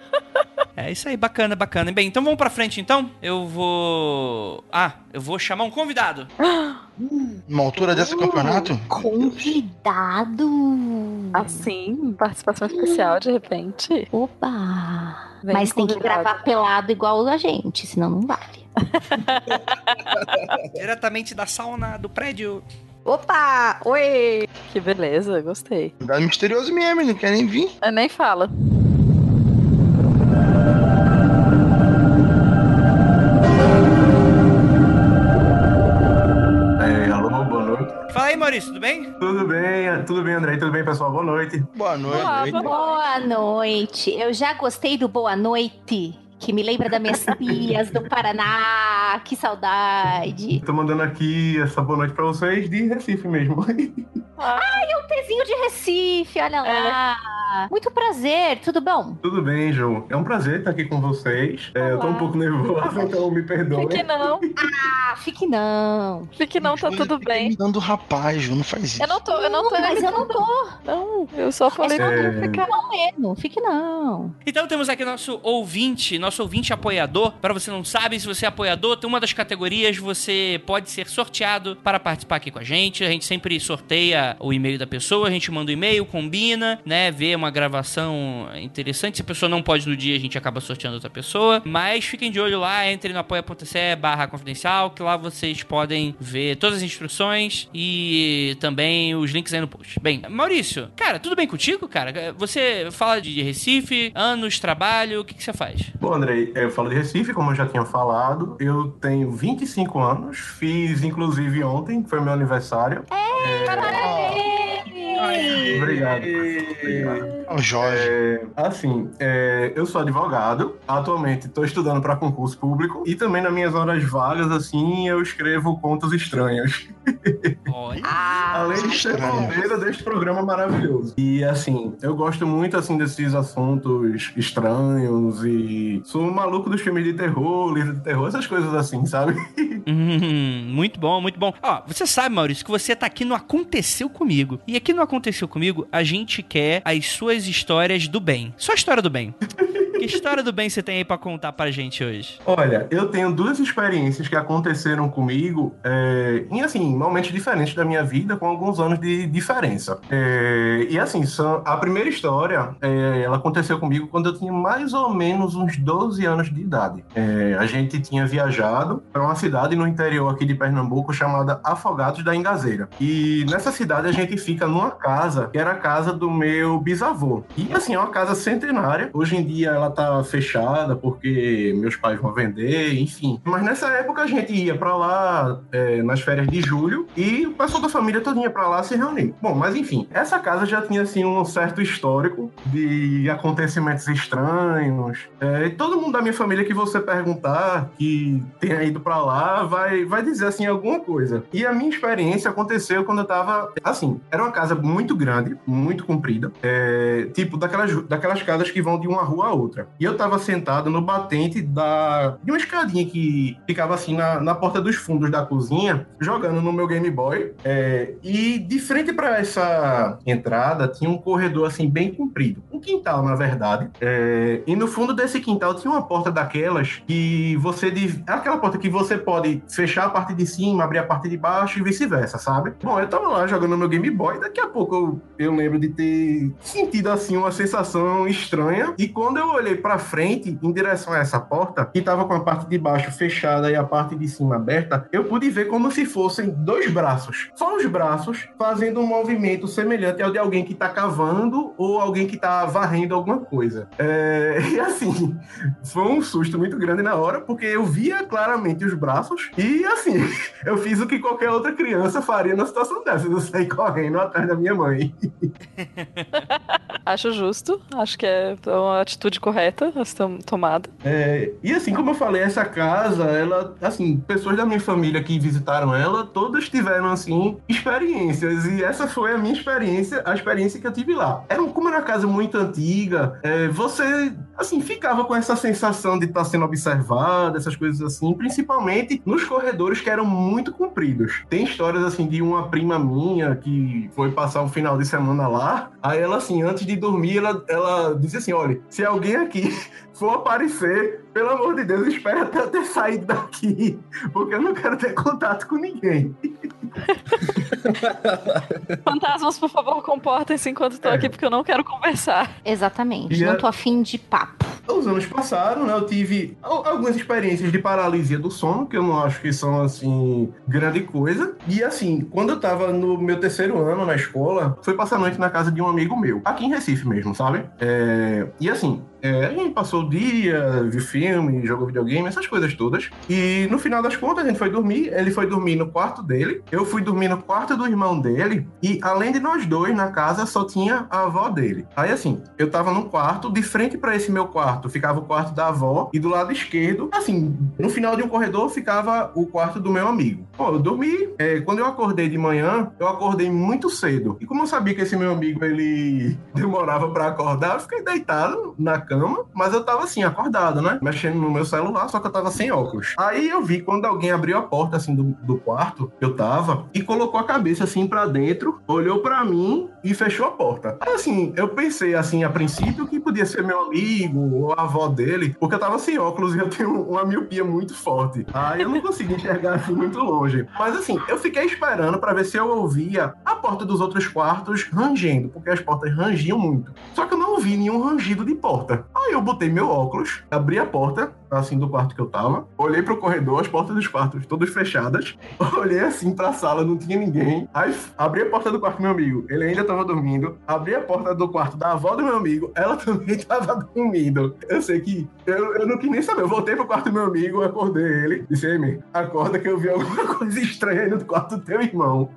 É isso aí, bacana, bacana. Bem, então vamos pra frente então. Eu vou. Ah, eu vou chamar um convidado. Numa altura desse campeonato? Convidado. Assim, participação especial de repente. Opa! Vem Mas tem que convidado. gravar pelado igual a gente, senão não vale. Diretamente da sauna do prédio. Opa! Oi! Que beleza, gostei. Cuidado misterioso mesmo, não quer nem vir. Eu nem fala. Aí, Maurício, tudo bem? Tudo bem? Tudo bem, André? Tudo bem, pessoal? Boa noite. Boa noite. Boa Boa noite! Eu já gostei do Boa Noite, que me lembra das minhas tias do Paraná. Que saudade! Tô mandando aqui essa boa noite pra vocês de Recife mesmo. Um pezinho de Recife, olha lá! Muito prazer, tudo bom? Tudo bem, Ju? É um prazer estar aqui com vocês. É, eu tô um pouco nervoso, então me perdoe. Fique não. Ah, fique não. Fique não, tá tudo bem. imitando o rapaz, Ju, não faz isso. Eu não tô, eu não tô. mas eu não tô. Não, eu só falei pra É. não ficar. Não mesmo, fique não. Então temos aqui nosso ouvinte, nosso ouvinte apoiador. Para você não sabe, se você é apoiador, tem uma das categorias, você pode ser sorteado para participar aqui com a gente. A gente sempre sorteia o e-mail da pessoa, a gente manda o e-mail, combina, né? Vê uma gravação interessante. Se a pessoa não pode no dia, a gente acaba sorteando outra pessoa. Mas fiquem de olho lá, entrem no apoia.se barra confidencial, que lá vocês podem ver todas as instruções e também os links aí no post. Bem, Maurício, cara, tudo bem contigo, cara? Você fala de Recife, anos, trabalho, o que, que você faz? Bom, Andrei, eu falo de Recife, como eu já tinha falado. Eu tenho 25 anos, fiz inclusive ontem, que foi meu aniversário. Obrigado. Obrigado. O Jorge. É, assim, é, eu sou advogado, atualmente estou estudando para concurso público e também nas minhas horas vagas, assim, eu escrevo contos estranhos. Olha. Ah, Além de ser palmeira deste programa maravilhoso. E assim, eu gosto muito assim desses assuntos estranhos e sou um maluco dos filmes de terror, livro de terror, essas coisas assim, sabe? Hum, muito bom, muito bom. Ó, você sabe, Maurício, que você tá aqui no Aconteceu Comigo. E aqui no Aconteceu Comigo, a gente quer as suas histórias do bem. Só história do bem. Que história do bem você tem aí pra contar pra gente hoje? Olha, eu tenho duas experiências que aconteceram comigo é, em, assim, momentos diferentes da minha vida, com alguns anos de diferença. É, e, assim, a primeira história, é, ela aconteceu comigo quando eu tinha mais ou menos uns 12 anos de idade. A gente tinha viajado para uma cidade no interior aqui de Pernambuco chamada Afogados da Engazeira. E nessa cidade a gente fica numa casa, que era a casa do meu bisavô. E, assim, é uma casa centenária. Hoje em dia ela tá fechada porque meus pais vão vender, enfim. Mas nessa época a gente ia pra lá é, nas férias de julho e o pessoal da família toda ia pra lá se reunir. Bom, mas enfim, essa casa já tinha assim um certo histórico de acontecimentos estranhos. É, e todo mundo da minha família que você perguntar que tenha ido pra lá vai, vai dizer assim alguma coisa. E a minha experiência aconteceu quando eu tava assim, era uma casa muito grande, muito comprida, é, tipo daquelas, daquelas casas que vão de uma rua a outra. E eu tava sentado no batente da, de uma escadinha que ficava assim na, na porta dos fundos da cozinha, jogando no meu Game Boy. é, e de frente para essa entrada tinha um corredor assim bem comprido, um quintal na verdade. É, e no fundo desse quintal tinha uma porta daquelas que você aquela porta que você pode fechar a parte de cima, abrir a parte de baixo e vice-versa, sabe? Bom, eu tava lá jogando meu Game Boy, daqui a pouco eu, eu lembro de ter sentido assim uma sensação estranha. E quando eu olhei pra frente, em direção a essa porta, que tava com a parte de baixo fechada e a parte de cima aberta, eu pude ver como se fossem dois braços. Só os braços fazendo um movimento semelhante ao de alguém que tá cavando ou alguém que tá varrendo alguma coisa. É, e assim, foi um susto muito grande na hora, porque eu via claramente os braços e assim, eu fiz o que qualquer outra criança faria na situação dessa. Eu saí correndo atrás da minha mãe. Acho justo. Acho que é uma atitude correta tomada. É, e assim, como eu falei, essa casa, ela, assim, pessoas da minha família que visitaram ela, todas tiveram, assim, experiências. E essa foi a minha experiência, a experiência que eu tive lá. Era, como era uma casa muito antiga, é, você, assim, ficava com essa sensação de estar sendo observado, essas coisas assim, principalmente nos corredores que eram muito compridos. Tem histórias, assim, de uma prima minha que foi passar um final de semana lá, aí ela, assim, antes de dormir, ela, ela disse assim, olha, se alguém aqui for aparecer, pelo amor de Deus, espera até eu ter saído daqui, porque eu não quero ter contato com ninguém. Fantasmas, por favor, comportem-se enquanto estou É. aqui, porque eu não quero conversar. exatamente. E Não a- tô afim de papo. Os anos passaram, né? Eu tive al- algumas experiências de paralisia do sono, que eu não acho que são, assim, grande coisa. E, assim, quando eu tava no meu terceiro ano na escola, fui passar a noite na casa de um amigo meu, aqui em Recife mesmo, sabe? É, E, assim, É, a gente passou o dia, viu filme, jogou videogame, essas coisas todas. E no final das contas, a gente foi dormir. Ele foi dormir no quarto dele, eu fui dormir no quarto do irmão dele. E além de nós dois na casa, só tinha a avó dele. Aí assim, eu tava no quarto, de frente para esse meu quarto ficava o quarto da avó, e do lado esquerdo, assim, no final de um corredor ficava o quarto do meu amigo. Pô, eu dormi. É, quando eu acordei de manhã, eu acordei muito cedo. E como eu sabia que esse meu amigo ele demorava para acordar, eu fiquei deitado na cama, mas eu tava assim, acordado, né? Mexendo no meu celular, só que eu tava sem óculos. Aí eu vi quando alguém abriu a porta assim do, do quarto que eu tava e colocou a cabeça assim para dentro, olhou para mim e fechou a porta. Aí, assim, eu pensei assim a princípio que podia ser meu amigo ou a avó dele, porque eu tava sem óculos e eu tenho uma miopia muito forte. Aí eu não consegui enxergar assim muito longe. Mas assim, eu fiquei esperando para ver se eu ouvia a porta dos outros quartos rangendo, porque as portas rangiam muito. Só que eu não ouvi nenhum rangido de porta. Aí eu botei meu óculos, abri a porta, assim, do quarto que eu tava, olhei pro corredor, as portas dos quartos todas fechadas, olhei assim pra sala, não tinha ninguém. Aí abri a porta do quarto do meu amigo, ele ainda tava dormindo. Abri a porta do quarto da avó do meu amigo, ela também tava dormindo. Eu sei que eu, eu não quis nem saber. Eu voltei pro quarto do meu amigo, acordei ele, disse: Ei, acorda que eu vi alguma coisa estranha no quarto do teu irmão.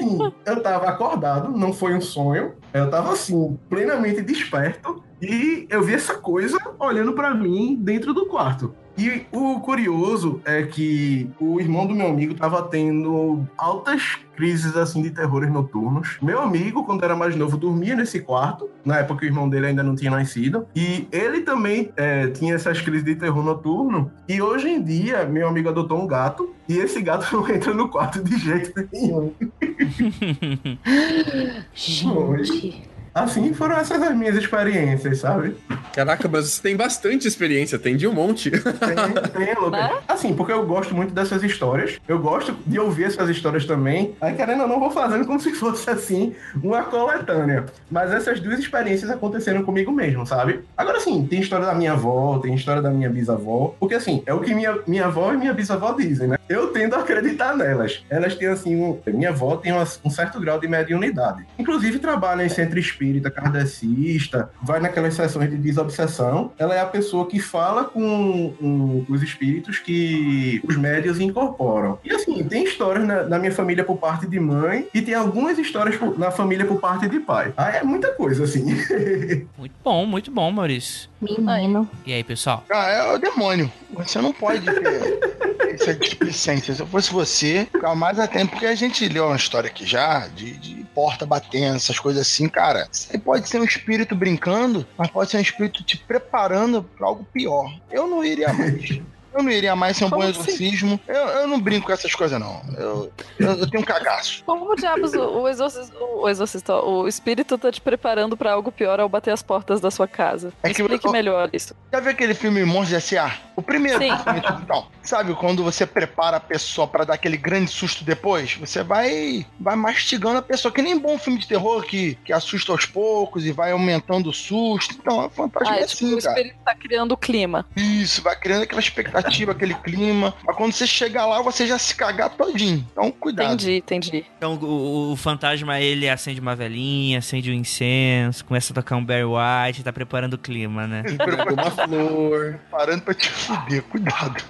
Assim, eu tava acordado, não foi um sonho. Eu tava assim, plenamente desperto. E eu vi essa coisa olhando para mim dentro do quarto. E o curioso é que o irmão do meu amigo tava tendo altas crises assim de terrores noturnos. Meu amigo, quando era mais novo, dormia nesse quarto. Na época o irmão dele ainda não tinha nascido. E ele também é, tinha essas crises de terror noturno. E hoje em dia, meu amigo adotou um gato. E esse gato não entra no quarto de jeito nenhum. Gente. Assim foram essas as minhas experiências, sabe? Caraca, mas você tem bastante experiência, tem de um monte. Tem, tem, Lucas. Né? Assim, porque eu gosto muito dessas histórias. Eu gosto de ouvir essas histórias também. Aí, querendo ou não, vou fazendo como se fosse, assim, uma coletânea. Mas essas duas experiências aconteceram comigo mesmo, sabe? Agora, assim, tem história da minha avó, tem história da minha bisavó. Porque, assim, é o que minha, minha avó e minha bisavó dizem, né? Eu tendo a acreditar nelas. Elas têm, assim, um... minha avó tem um certo grau de mediunidade. Inclusive, trabalha em centro espírita, kardecista, vai naquelas sessões de desobsessão. Ela é a pessoa que fala com, com os espíritos que os médios incorporam. E assim, tem histórias na, na minha família por parte de mãe e tem algumas histórias por- na família por parte de pai. Ah, é muita coisa, assim. Muito bom, muito bom, Maurício. Menino. E aí, pessoal? Ah, é o demônio. Você não pode ter essa displicência. Se eu fosse você, ficar mais atento, porque a gente leu uma história aqui já de, de porta batendo, essas coisas assim, cara. Aí pode ser um espírito brincando, mas pode ser um espírito te preparando pra algo pior. Eu não iria mais. Eu não iria mais ser um Como bom assim? exorcismo. Eu, eu não brinco com essas coisas, não. Eu, eu, eu tenho um cagaço. Como diabos o, o, exorcista, o exorcista, o espírito tá te preparando pra algo pior ao bater as portas da sua casa? É que- Explique melhor isso. Já viu aquele filme Monstros S.A.? O primeiro. Sim. Então, sabe quando você prepara a pessoa pra dar aquele grande susto depois? Você vai vai mastigando a pessoa, que nem bom filme de terror que, que assusta aos poucos e vai aumentando o susto. Então, é fantasma Ah, é é tipo, assim, o cara. espírito tá criando o clima. Isso, vai criando aquela expectativa, aquele clima. Mas quando você chegar lá, você já se cagar todinho. Então, cuidado. Entendi, entendi. Então o, o fantasma, ele acende uma velinha, acende um incenso, começa a tocar um Barry White, tá preparando o clima, né? Pegou uma flor. Parando pra te fuder, cuidado.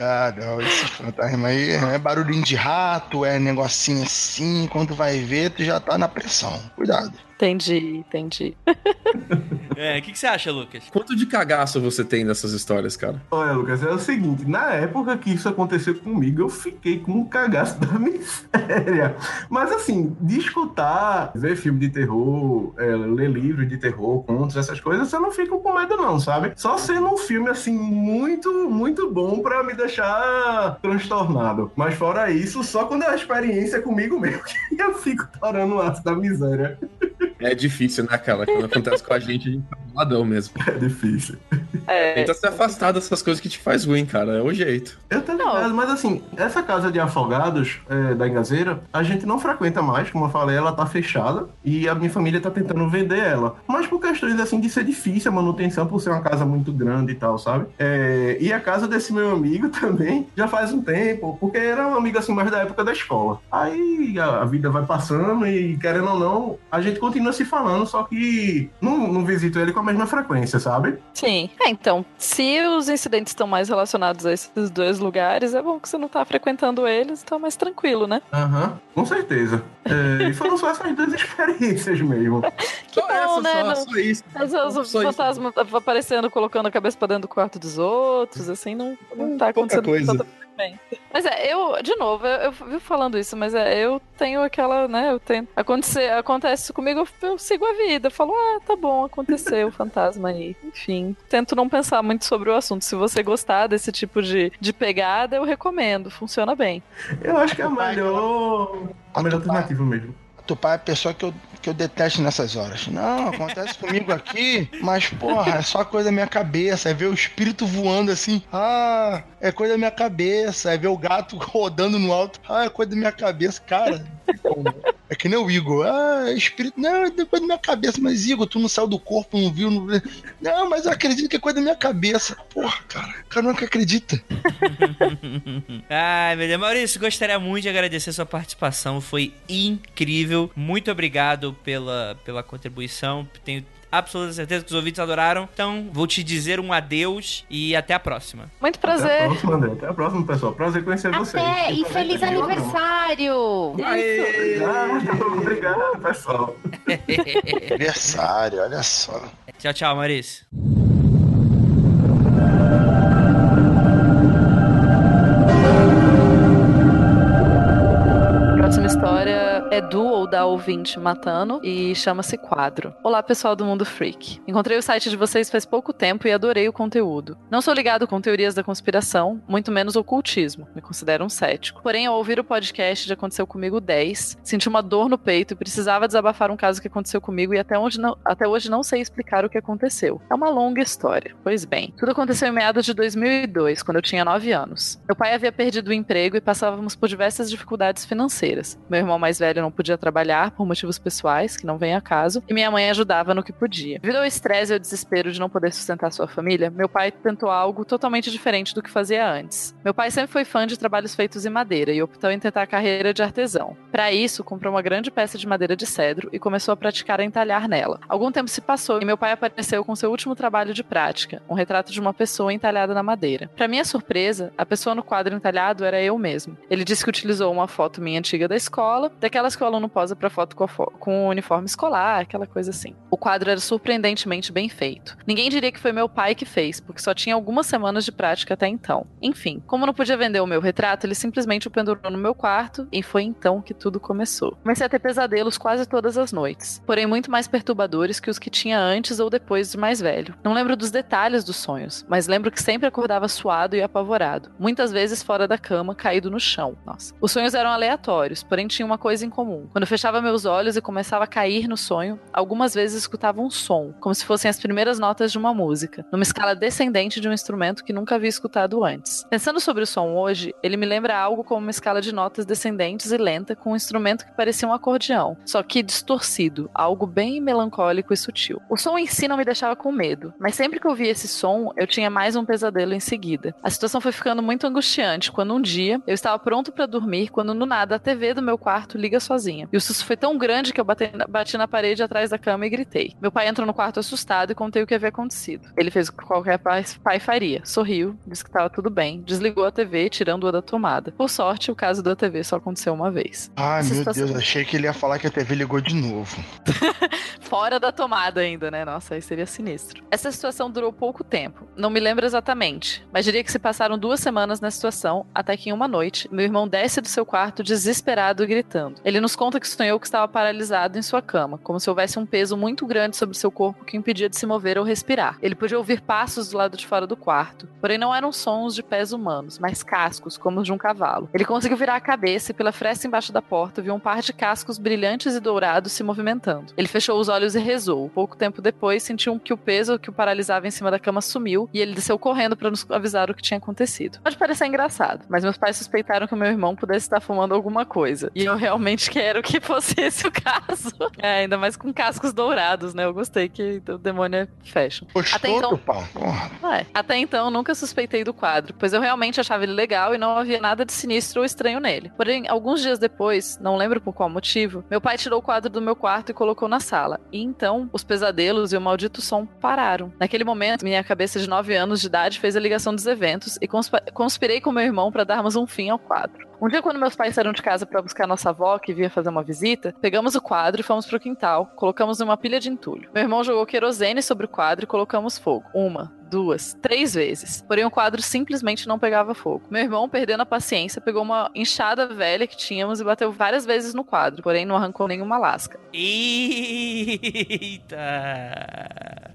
Ah, não, esse fantasma aí é barulhinho de rato, é negocinho assim, quando vai ver, tu já tá na pressão. Cuidado. Entendi, entendi. É, o que, que você acha, Lucas? Quanto de cagaço você tem nessas histórias, cara? Olha, Lucas, é o seguinte, na época que isso aconteceu comigo, eu fiquei com um cagaço da miséria. Mas assim, de escutar, ver filme de terror, é, ler livros de terror, contos, essas coisas, eu não fico com medo não, sabe? Só sendo um filme, assim, muito, muito bom pra me deixar transtornado. Mas fora isso, só quando é a experiência comigo mesmo que eu fico torando o aço da miséria. É difícil, né, cara? Quando acontece com a gente, a gente tá boladão mesmo. É difícil. É, Tenta se afastar dessas coisas que te faz ruim, cara. É o jeito. Eu tô ligado, mas assim, essa casa de afogados é, da Engazeira, a gente não frequenta mais, como eu falei, ela tá fechada e a minha família tá tentando vender ela. Mas por questões assim de ser difícil a manutenção, por ser uma casa muito grande e tal, sabe? É, e a casa desse meu amigo também já faz um tempo, porque era um amigo assim mais da época da escola. Aí a, a vida vai passando e, querendo ou não, a gente continua se falando, só que não, não visito ele com a mesma frequência, sabe? Sim. É, então, se os incidentes estão mais relacionados a esses dois lugares, é bom que você não tá frequentando eles, então é mais tranquilo, né? Aham, com certeza. É, e foram só essas duas experiências mesmo. Que só bom, essa, né? só, Não- só isso. Mas Só os isso. fantasmas aparecendo, colocando a cabeça pra dentro do quarto dos outros, assim, não, não tá Pouca acontecendo coisa. tanta frequência. Mas é, eu, de novo, eu, eu vivo falando isso, mas é, eu tenho aquela, né, eu tenho, acontecer, acontece isso comigo, eu, eu sigo a vida, eu falo, ah, tá bom, aconteceu o fantasma aí. Enfim, tento não pensar muito sobre o assunto. Se você gostar desse tipo de, de pegada, eu recomendo, funciona bem. Eu acho que é a melhor, a melhor Tupá. alternativa mesmo. Tupá é a pessoa que eu, que eu detesto nessas horas. Não, acontece comigo aqui, mas porra, é só coisa da minha cabeça. É ver o espírito voando assim. Ah, é coisa da minha cabeça. É ver o gato rodando no alto. Ah, é coisa da minha cabeça. Cara, é que nem o Igor. Ah, é espírito. Não, é coisa da minha cabeça. Mas Igor, tu não saiu do corpo, não viu. Não, não mas eu acredito que é coisa da minha cabeça. Porra, cara. O cara nunca acredita. Ai, meu Deus. Maurício, gostaria muito de agradecer sua participação. Foi incrível. Muito obrigado pela, pela contribuição. Tenho absoluta certeza que os ouvintes adoraram. Então, vou te dizer um adeus e até a próxima. Muito Até a prazer. próxima, André. Até a próxima, pessoal. Prazer conhecer vocês. Até, e feliz aniversário! Obrigado, obrigado, pessoal. Aniversário, olha só. Tchau, tchau, Maurício. É do ou da ouvinte Matano e chama-se Quadro. Olá, pessoal do Mundo Freak. Encontrei o site de vocês faz pouco tempo e adorei o conteúdo. Não sou ligado com teorias da conspiração, muito menos ocultismo. Me considero um cético. Porém, ao ouvir o podcast de Aconteceu Comigo 10, senti uma dor no peito e precisava desabafar um caso que aconteceu comigo e até, onde não- até hoje não sei explicar o que aconteceu. É uma longa história. Pois bem, tudo aconteceu em meados de 2002, quando eu tinha 9 anos. Meu pai havia perdido o emprego e passávamos por diversas dificuldades financeiras. Meu irmão mais velho não podia trabalhar por motivos pessoais, que não vem a caso, e minha mãe ajudava no que podia. Devido ao estresse e ao desespero de não poder sustentar sua família, meu pai tentou algo totalmente diferente do que fazia antes. Meu pai sempre foi fã de trabalhos feitos em madeira e optou em tentar a carreira de artesão. Para isso, comprou uma grande peça de madeira de cedro e começou a praticar a entalhar nela. Algum tempo se passou e meu pai apareceu com seu último trabalho de prática, um retrato de uma pessoa entalhada na madeira. Para minha surpresa, a pessoa no quadro entalhado era eu mesmo. Ele disse que utilizou uma foto minha antiga da escola, que o aluno posa para foto com, o uniforme escolar, aquela coisa assim. O quadro era surpreendentemente bem feito. Ninguém diria que foi meu pai que fez, porque só tinha algumas semanas de prática até então. Enfim, como não podia vender o meu retrato, ele simplesmente o pendurou no meu quarto e foi então que tudo começou. Comecei a ter pesadelos quase todas as noites, porém muito mais perturbadores que os que tinha antes ou depois de mais velho. Não lembro dos detalhes dos sonhos, mas lembro que sempre acordava suado e apavorado, muitas vezes fora da cama, caído no chão. Nossa. Os sonhos eram aleatórios, porém tinham uma coisa em comum. Quando eu fechava meus olhos e começava a cair no sonho, algumas vezes escutava um som, como se fossem as primeiras notas de uma música, numa escala descendente de um instrumento que nunca havia escutado antes. Pensando sobre o som hoje, ele me lembra algo como uma escala de notas descendentes e lenta com um instrumento que parecia um acordeão, só que distorcido, algo bem melancólico e sutil. O som em si não me deixava com medo, mas sempre que eu ouvia esse som, eu tinha mais um pesadelo em seguida. A situação foi ficando muito angustiante quando um dia eu estava pronto para dormir quando no nada a TV do meu quarto liga sozinha. E o susto foi tão grande que eu bati na, bati na parede atrás da cama e gritei. Meu pai entrou no quarto assustado e contei o que havia acontecido. Ele fez o que qualquer pai, pai faria, sorriu, disse que estava tudo bem, desligou a TV, tirando-a da tomada. Por sorte, o caso da TV só aconteceu uma vez. Ai, Essa meu situação- Deus, achei que ele ia falar que a TV ligou de novo. Fora da tomada ainda, né? Nossa, aí seria sinistro. Essa situação durou pouco tempo. Não me lembro exatamente, mas diria que se passaram duas semanas na situação, até que em uma noite, meu irmão desce do seu quarto desesperado e gritando. Ele nos conta que sonhou que estava paralisado em sua cama, como se houvesse um peso muito grande sobre seu corpo que impedia de se mover ou respirar. Ele podia ouvir passos do lado de fora do quarto, porém não eram sons de pés humanos, mas cascos, como os de um cavalo. Ele conseguiu virar a cabeça e pela fresta embaixo da porta viu um par de cascos brilhantes e dourados se movimentando. Ele fechou os olhos e rezou. Pouco tempo depois, sentiu que o peso que o paralisava em cima da cama sumiu e ele desceu correndo para nos avisar o que tinha acontecido. Pode parecer engraçado, mas meus pais suspeitaram que o meu irmão pudesse estar fumando alguma coisa. E eu realmente quero que fosse esse o caso. É, ainda mais com cascos dourados, né? Eu gostei que o demônio é fashion. Gostou, Até então- pau? É. Até então, nunca suspeitei do quadro, pois eu realmente achava ele legal e não havia nada de sinistro ou estranho nele. Porém, alguns dias depois, não lembro por qual motivo, meu pai tirou o quadro do meu quarto e colocou na sala. E então, os pesadelos e o maldito som pararam. Naquele momento, minha cabeça de 9 anos de idade fez a ligação dos eventos e conspirei com meu irmão para darmos um fim ao quadro. Um dia, quando meus pais saíram de casa para buscar nossa avó, que vinha fazer uma visita, pegamos o quadro e fomos pro quintal, colocamos numa pilha de entulho. Meu irmão jogou querosene sobre o quadro e colocamos fogo. Uma, duas, três vezes. Porém, o quadro simplesmente não pegava fogo. Meu irmão, perdendo a paciência, pegou uma enxada velha que tínhamos e bateu várias vezes no quadro, porém não arrancou nenhuma lasca. Eita!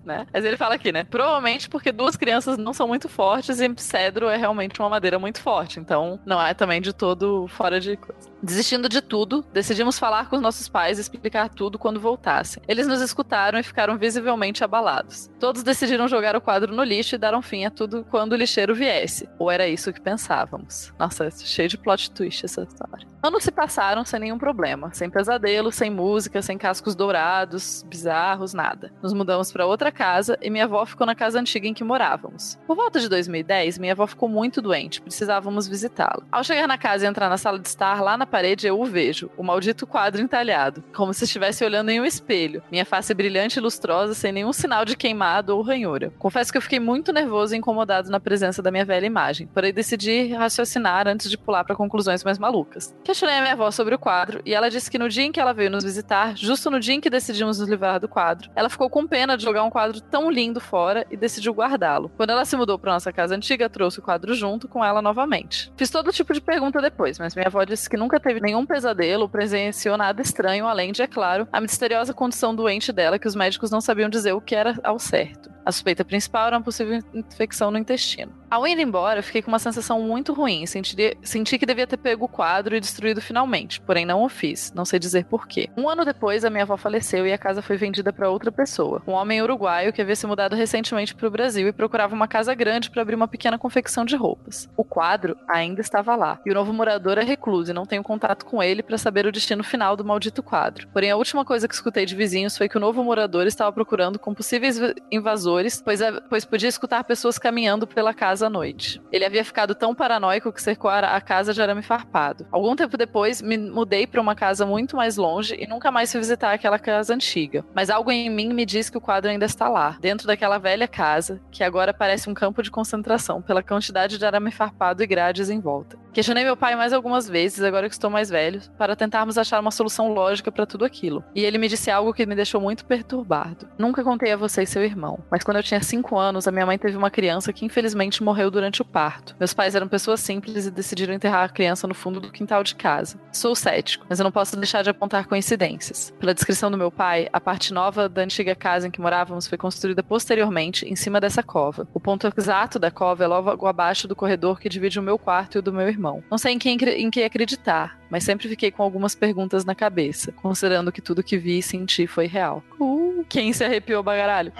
né? Mas ele fala aqui, né? Provavelmente porque duas crianças não são muito fortes e cedro é realmente uma madeira muito forte. Então, não é também de todo fora de coisa. Desistindo de tudo, decidimos falar com os nossos pais e explicar tudo quando voltassem. Eles nos escutaram e ficaram visivelmente abalados. Todos decidiram jogar o quadro no lixo e daram fim a tudo quando o lixeiro viesse. Ou era isso que pensávamos. Nossa, cheio de plot twist essa história. Anos se passaram sem nenhum problema, sem pesadelo, sem música, sem cascos dourados, bizarros, nada. Nos mudamos para outra casa e minha avó ficou na casa antiga em que morávamos. Por volta de 2010, minha avó ficou muito doente, precisávamos visitá-la. Ao chegar na casa e entrar na sala de estar, lá na parede eu o vejo, o maldito quadro entalhado, como se estivesse olhando em um espelho, minha face brilhante e lustrosa, sem nenhum sinal de queimado ou ranhura. Confesso que eu fiquei muito nervoso e incomodado na presença da minha velha imagem, porém decidi raciocinar antes de pular para conclusões mais malucas. Questionei a minha avó sobre o quadro e ela disse que no dia em que ela veio nos visitar, justo no dia em que decidimos nos livrar do quadro, ela ficou com pena de jogar um quadro tão lindo fora e decidiu guardá-lo. Quando ela se mudou para nossa casa antiga, trouxe o quadro junto com ela novamente. Fiz todo tipo de pergunta depois, mas minha avó disse que nunca teve nenhum pesadelo, presenciou nada estranho, além de, é claro, a misteriosa condição doente dela que os médicos não sabiam dizer o que era ao certo. A suspeita principal era uma possível infecção no intestino. Ao ir embora, fiquei com uma sensação muito ruim. Senti, senti que devia ter pego o quadro e destruído finalmente, porém não o fiz. Não sei dizer porquê. Um ano depois, a minha avó faleceu e a casa foi vendida para outra pessoa. Um homem uruguaio que havia se mudado recentemente para o Brasil e procurava uma casa grande para abrir uma pequena confecção de roupas. O quadro ainda estava lá, e o novo morador é recluso e não tenho contato com ele para saber o destino final do maldito quadro. Porém, a última coisa que escutei de vizinhos foi que o novo morador estava procurando com possíveis invasores, pois, a- pois podia escutar pessoas caminhando pela casa à noite. Ele havia ficado tão paranoico que cercou a a casa de arame farpado. Algum tempo depois, me mudei para uma casa muito mais longe e nunca mais fui visitar aquela casa antiga. Mas algo em mim me diz que o quadro ainda está lá, dentro daquela velha casa, que agora parece um campo de concentração pela quantidade de arame farpado e grades em volta. Questionei meu pai mais algumas vezes, agora que estou mais velho, para tentarmos achar uma solução lógica para tudo aquilo. E ele me disse algo que me deixou muito perturbado. Nunca contei a você e seu irmão, mas quando eu tinha 5 anos, a minha mãe teve uma criança que infelizmente morreu durante o parto. Meus pais eram pessoas simples e decidiram enterrar a criança no fundo do quintal de casa. Sou cético, mas eu não posso deixar de apontar coincidências. Pela descrição do meu pai, a parte nova da antiga casa em que morávamos foi construída posteriormente em cima dessa cova. O ponto exato da cova é logo abaixo do corredor que divide o meu quarto e o do meu irmão. Não sei em quem, em que acreditar, mas sempre fiquei com algumas perguntas na cabeça, considerando que tudo que vi e senti foi real. Uh, quem se arrepiou, bagaralho?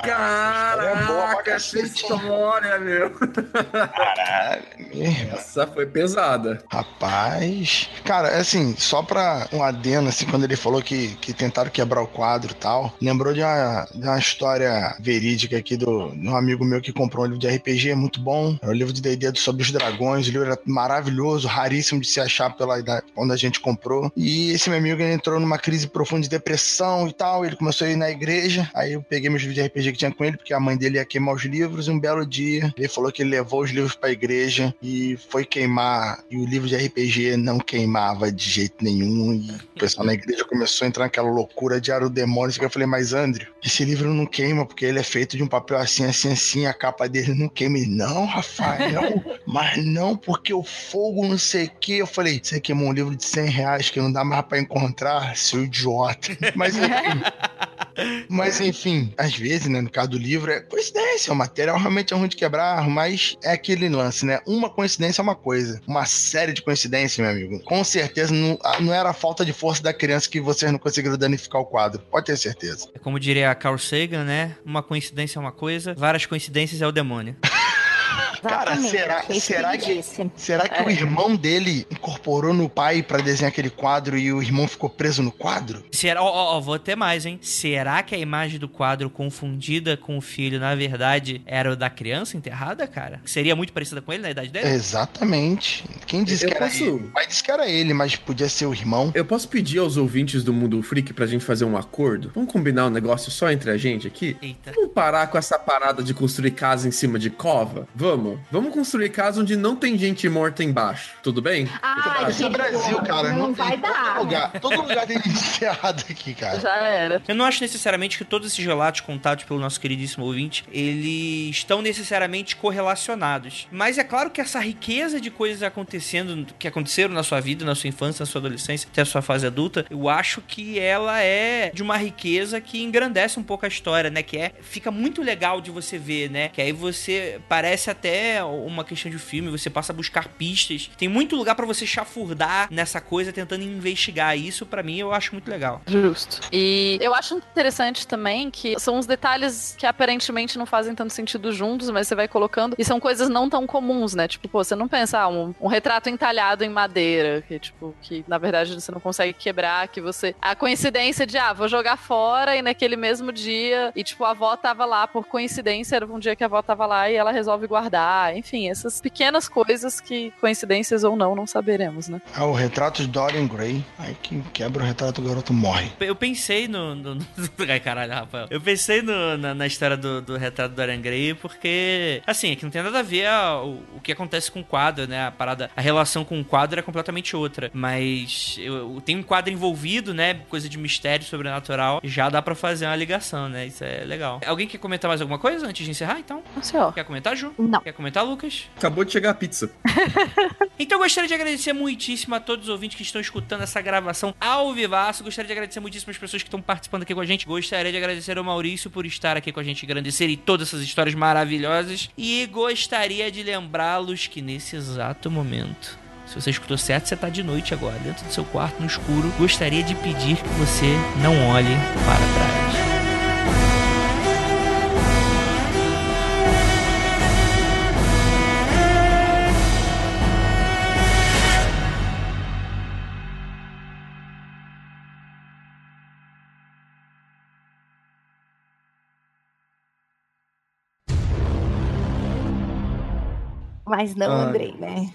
pra Caraca, essa hein? história, meu. Caralho. mesmo. Essa foi pesada. Rapaz. Cara, assim, só pra um adeno, assim, quando ele falou que, que tentaram quebrar o quadro e tal, lembrou de uma, de uma história verídica aqui do, de um amigo meu que comprou um livro de RPG muito bom. É o livro de D&D sobre os dragões. O livro era maravilhoso, raríssimo de se achar pela idade quando a gente comprou. E esse meu amigo ele entrou numa crise profunda de depressão e tal. Ele começou a ir na igreja, aí eu peguei meus livros de RPG que tinha com ele, porque a mãe dele ia queimar os livros, e um belo dia ele falou que ele levou os livros pra igreja e foi queimar, e o livro de RPG não queimava de jeito nenhum, e o pessoal na igreja começou a entrar naquela loucura de era o demônio, eu falei, mas André, esse livro não queima, porque ele é feito de um papel assim, assim, assim, a capa dele não queima. Ele, não, Rafael, mas não, porque o fogo não sei o que. Eu falei, você queimou um livro de 100 reais que não dá mais pra encontrar, seu idiota. Mas enfim, mas enfim, às vezes, né, no caso do livro, é coincidência, o material realmente é ruim de quebrar, mas é aquele lance, né? Uma coincidência é uma coisa, uma série de coincidências, meu amigo. Com certeza não, não era a falta de força da criança que vocês não conseguiram danificar o quadro, pode ter certeza. É como diria Carl Sagan, né? Uma coincidência é uma coisa, várias coincidências é o demônio. Cara, será, é será que, disse. será que o irmão dele incorporou no pai pra desenhar aquele quadro e o irmão ficou preso no quadro? Será, ó, ó, ó, vou até mais, hein? Será que a imagem do quadro confundida com o filho, na verdade, era o da criança enterrada, cara? Seria muito parecida com ele na idade dele? Exatamente. Quem disse Eu que era posso- ele? O pai disse que era ele, mas podia ser o irmão. Eu posso pedir aos ouvintes do Mundo Freak pra gente fazer um acordo? Vamos combinar um negócio só entre a gente aqui? Eita. Vamos parar com essa parada de construir casa em cima de cova? Vamos. Vamos construir casa onde não tem gente morta embaixo. Tudo bem? Ai, Esse é Brasil, cara. Não, Não, tem vai todo dar. lugar. Todo lugar tem gente errada aqui, cara. Já era. Eu não acho necessariamente que todos esses relatos contados pelo nosso queridíssimo ouvinte, eles estão necessariamente correlacionados. Mas é claro que essa riqueza de coisas acontecendo, que aconteceram na sua vida, na sua infância, na sua adolescência, até a sua fase adulta, eu acho que ela é de uma riqueza que engrandece um pouco a história, né? Que é, fica muito legal de você ver, né? Que aí você parece até uma questão de filme, você passa a buscar pistas. Tem muito lugar pra você chafurdar nessa coisa tentando investigar isso, pra mim eu acho muito legal. Justo. E eu acho interessante também que são uns detalhes que aparentemente não fazem tanto sentido juntos, mas você vai colocando. E são coisas não tão comuns, né? Tipo, pô, você não pensa, ah, um, um retrato entalhado em madeira, que, tipo, que na verdade você não consegue quebrar, que você. A coincidência de, ah, vou jogar fora e naquele mesmo dia. E, tipo, a avó tava lá por coincidência, era um dia que a avó tava lá e ela resolve guardar. Enfim, essas pequenas coisas que, coincidências ou não, não saberemos, né? Ah, o retrato de Dorian Gray. Aí quem quebra o retrato, o garoto morre. Eu pensei no. no, no... Ai, caralho, Rafael. Eu pensei no- na, na história do, do retrato do Dorian Gray porque, assim, é que não tem nada a ver a- o, o que acontece com o quadro, né? A parada, a relação com o quadro é completamente outra. Mas eu, eu- tem um quadro envolvido, né? Coisa de mistério sobrenatural. Já dá pra fazer uma ligação, né? Isso é legal. Alguém quer comentar mais alguma coisa antes de encerrar, então? Não sei, ó. Quer comentar, Ju? Não. Quer comentar, Lucas? Acabou de chegar a pizza. Então eu gostaria de agradecer muitíssimo a todos os ouvintes que estão escutando essa gravação ao vivaço. Gostaria de agradecer muitíssimo as pessoas que estão participando aqui com a gente. Gostaria de agradecer ao Maurício por estar aqui com a gente, engrandecer e todas essas histórias maravilhosas. E gostaria de lembrá-los que nesse exato momento. Se você escutou certo, você tá de noite agora, dentro do seu quarto, no escuro. Gostaria de pedir que você não olhe para trás. Mas não, Ah. Andrei, né?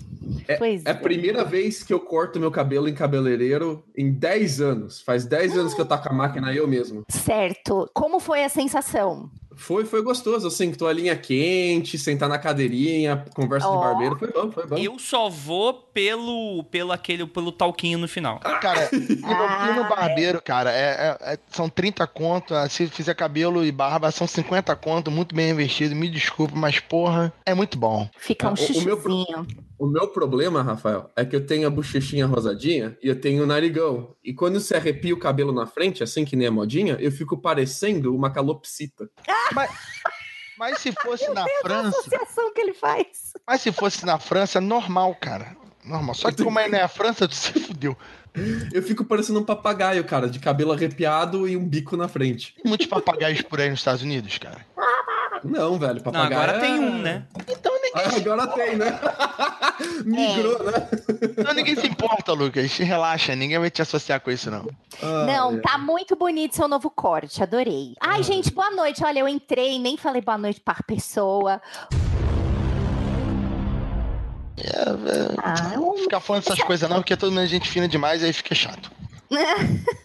É, pois é a primeira vez que eu corto meu cabelo em cabeleireiro em 10 anos. Faz 10 anos que eu taco a máquina eu mesmo. Certo. Como foi a sensação? Foi, foi gostoso, assim, toalhinha quente, sentar na cadeirinha, conversa de Ó. barbeiro. Foi bom, foi bom. Eu só vou pelo, pelo aquele, pelo talquinho no final. Cara, e no, Ah, e no barbeiro, cara, é, é- é- são 30 conto. ah, Se fizer cabelo e barba, são 50 conto, muito bem investido. Me desculpa, mas porra, é muito bom. Fica um Ah, o- meu xixizinho. O meu problema, Rafael, é que eu tenho a bochechinha rosadinha e eu tenho o narigão. E quando você arrepia o cabelo na frente, assim que nem a modinha, eu fico parecendo uma calopsita. Mas se fosse na A França, associação que ele faz. mas se fosse na França, é normal, cara. Normal. Só que como é na França, tu se fudeu. Eu fico parecendo um papagaio, cara, de cabelo arrepiado e um bico na frente. Tem muitos papagaios por aí nos Estados Unidos, cara. Não, velho, Não, papagaio. agora é- tem um, né? Então ninguém, Ah, agora tem, né? Migrou, né? então ninguém se importa, Lucas. Relaxa, ninguém vai te associar com isso, não. Ah, Não, é. tá muito bonito seu novo corte, adorei. Ai, gente, boa noite. Olha, eu entrei, nem falei boa noite pra pessoa. Ah, Não vou ficar falando essas coisas, não, porque todo mundo é gente fina demais, aí fica chato.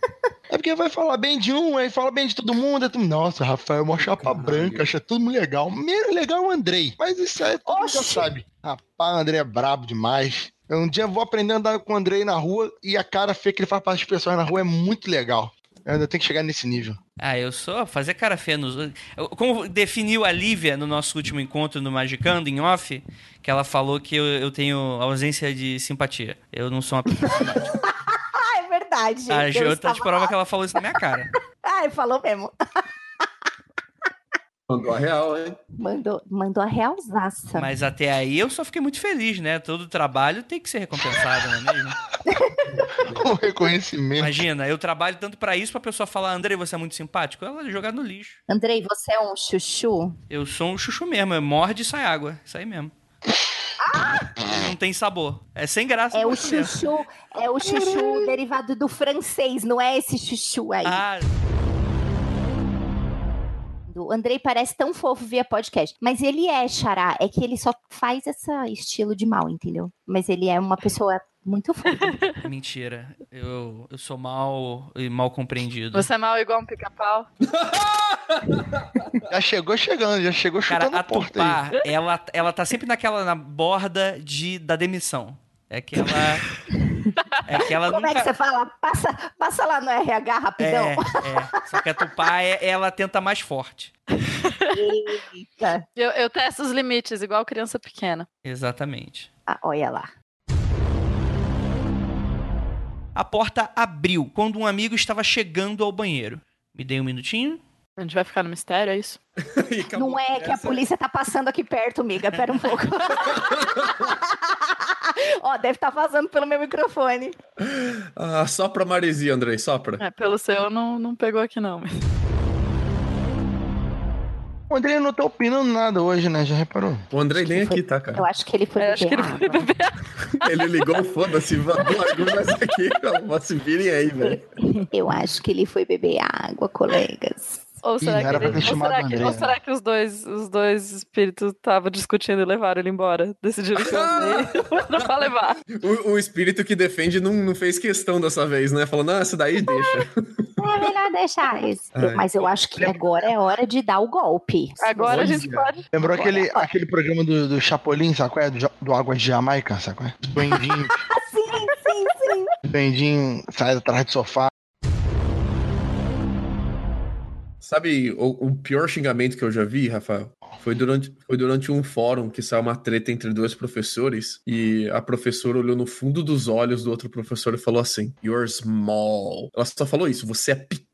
É porque vai falar bem de um, aí fala bem de todo mundo. aí tu, Nossa, Rafael, uma chapa branca, acha tudo muito legal. Meio legal é o Andrei, mas isso aí todo mundo já sabe. Rapaz, o Andrei é brabo demais. Eu um dia vou aprender a andar com o Andrei na rua e a cara feia que ele faz para as pessoas na rua é muito legal. Eu ainda tenho que chegar nesse nível. Ah, eu sou fazer cara feia nos. Como definiu a Lívia no nosso último encontro no Magicando, em off, que ela falou que eu, eu tenho ausência de simpatia. Eu não sou uma pessoa simpática. Ah, é verdade. A Eu Jota estava te prova lá. que ela falou isso na minha cara. Ah, ele falou mesmo. Mandou a real, hein? Mandou, mandou a realzaça. Mas até aí eu só fiquei muito feliz, né? Todo trabalho tem que ser recompensado, não é mesmo? O reconhecimento. Imagina, eu trabalho tanto pra isso pra pessoa falar, Andrei, você é muito simpático. Ela jogar no lixo. Andrei, você é um chuchu? Eu sou um chuchu mesmo, é morde e sai água. Isso aí mesmo. Não tem sabor. É sem graça. É o mesmo. chuchu, é o chuchu derivado do francês, não é esse chuchu aí. Ah, O Andrei parece tão fofo via podcast. Mas ele é xará, é que ele só faz esse estilo de mal, entendeu? Mas ele é uma pessoa muito fofa. mentira. Eu, eu sou mal e mal compreendido. Você é mal igual um pica-pau. Já chegou chegando, já chegou Cara, chutando a a porta aí. Tupá, ela, ela tá sempre naquela, na borda de, da demissão. É que ela... É que ela Como nunca... é que você fala? Passa, passa lá no RH rapidão. É, é. Só que a Tupá, é- ela tenta mais forte. Eita. Eu, eu testo os limites, igual criança pequena. Exatamente. Ah, olha lá. A porta abriu quando um amigo estava chegando ao banheiro. Me dei um minutinho. A gente vai ficar no mistério, é isso? Não é que a polícia tá passando aqui perto, amiga. Pera um pouco. Ó, deve estar vazando pelo meu microfone. Ah, sopra maresia, Andrei, sopra. É, pelo seu não, não pegou aqui não. mas- O Andrei não tá opinando nada hoje, né? Já reparou? O Andrei nem Foi- aqui, tá, Eu cara? acho que ele foi É, acho que beber ele beber. Ele ligou, foda-se, largou nessa aqui. Se virem aí, velho. Eu acho que ele foi beber água, colegas. Ou será, Ih, que, ele, ou será que, ou né? será que os dois, os dois espíritos estavam discutindo e levaram ele embora? Decidiram que eu. Não pra levar. O, o espírito que defende não, não fez questão dessa vez, né? Falou, não, essa daí deixa. É melhor deixar isso. Ai. Mas eu acho que agora é hora de dar o golpe. Agora a gente pode. Lembrou Agora, aquele, agora. aquele programa do, do Chapolin, sabe qual é? Do, do Águas de Jamaica, sabe qual é? Duendinho, Sim, sim, sim. Duendinho sai atrás do sofá. Sabe o, o pior xingamento que eu já vi, Rafael? Foi durante, foi durante um fórum que saiu uma treta entre dois professores e a professora olhou no fundo dos olhos do outro professor e falou assim: You're small. Ela só falou isso, você é pequeno,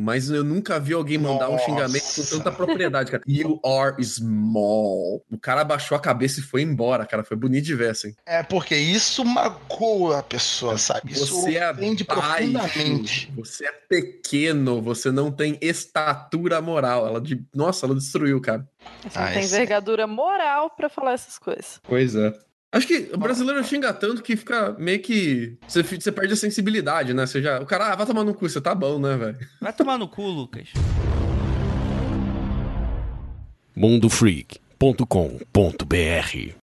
mas eu nunca vi alguém mandar um Nossa. xingamento com tanta propriedade, cara. You are small. O cara abaixou a cabeça e foi embora, cara. Foi bonito de ver, assim. É porque isso magoa a pessoa, sabe? Isso Você é ofende baixo, profundamente. você é pequeno, você não tem estatura moral. Ela de, nossa, ela destruiu, cara. Você não Ah, tem envergadura moral pra falar essas coisas. Pois é. Acho que o brasileiro xinga tanto que fica meio que. Você, você perde a sensibilidade, né? Você já, o cara, ah, vai tomar no cu, você tá bom, né, velho? Vai tomar no cu, Lucas. mundofreak.com.br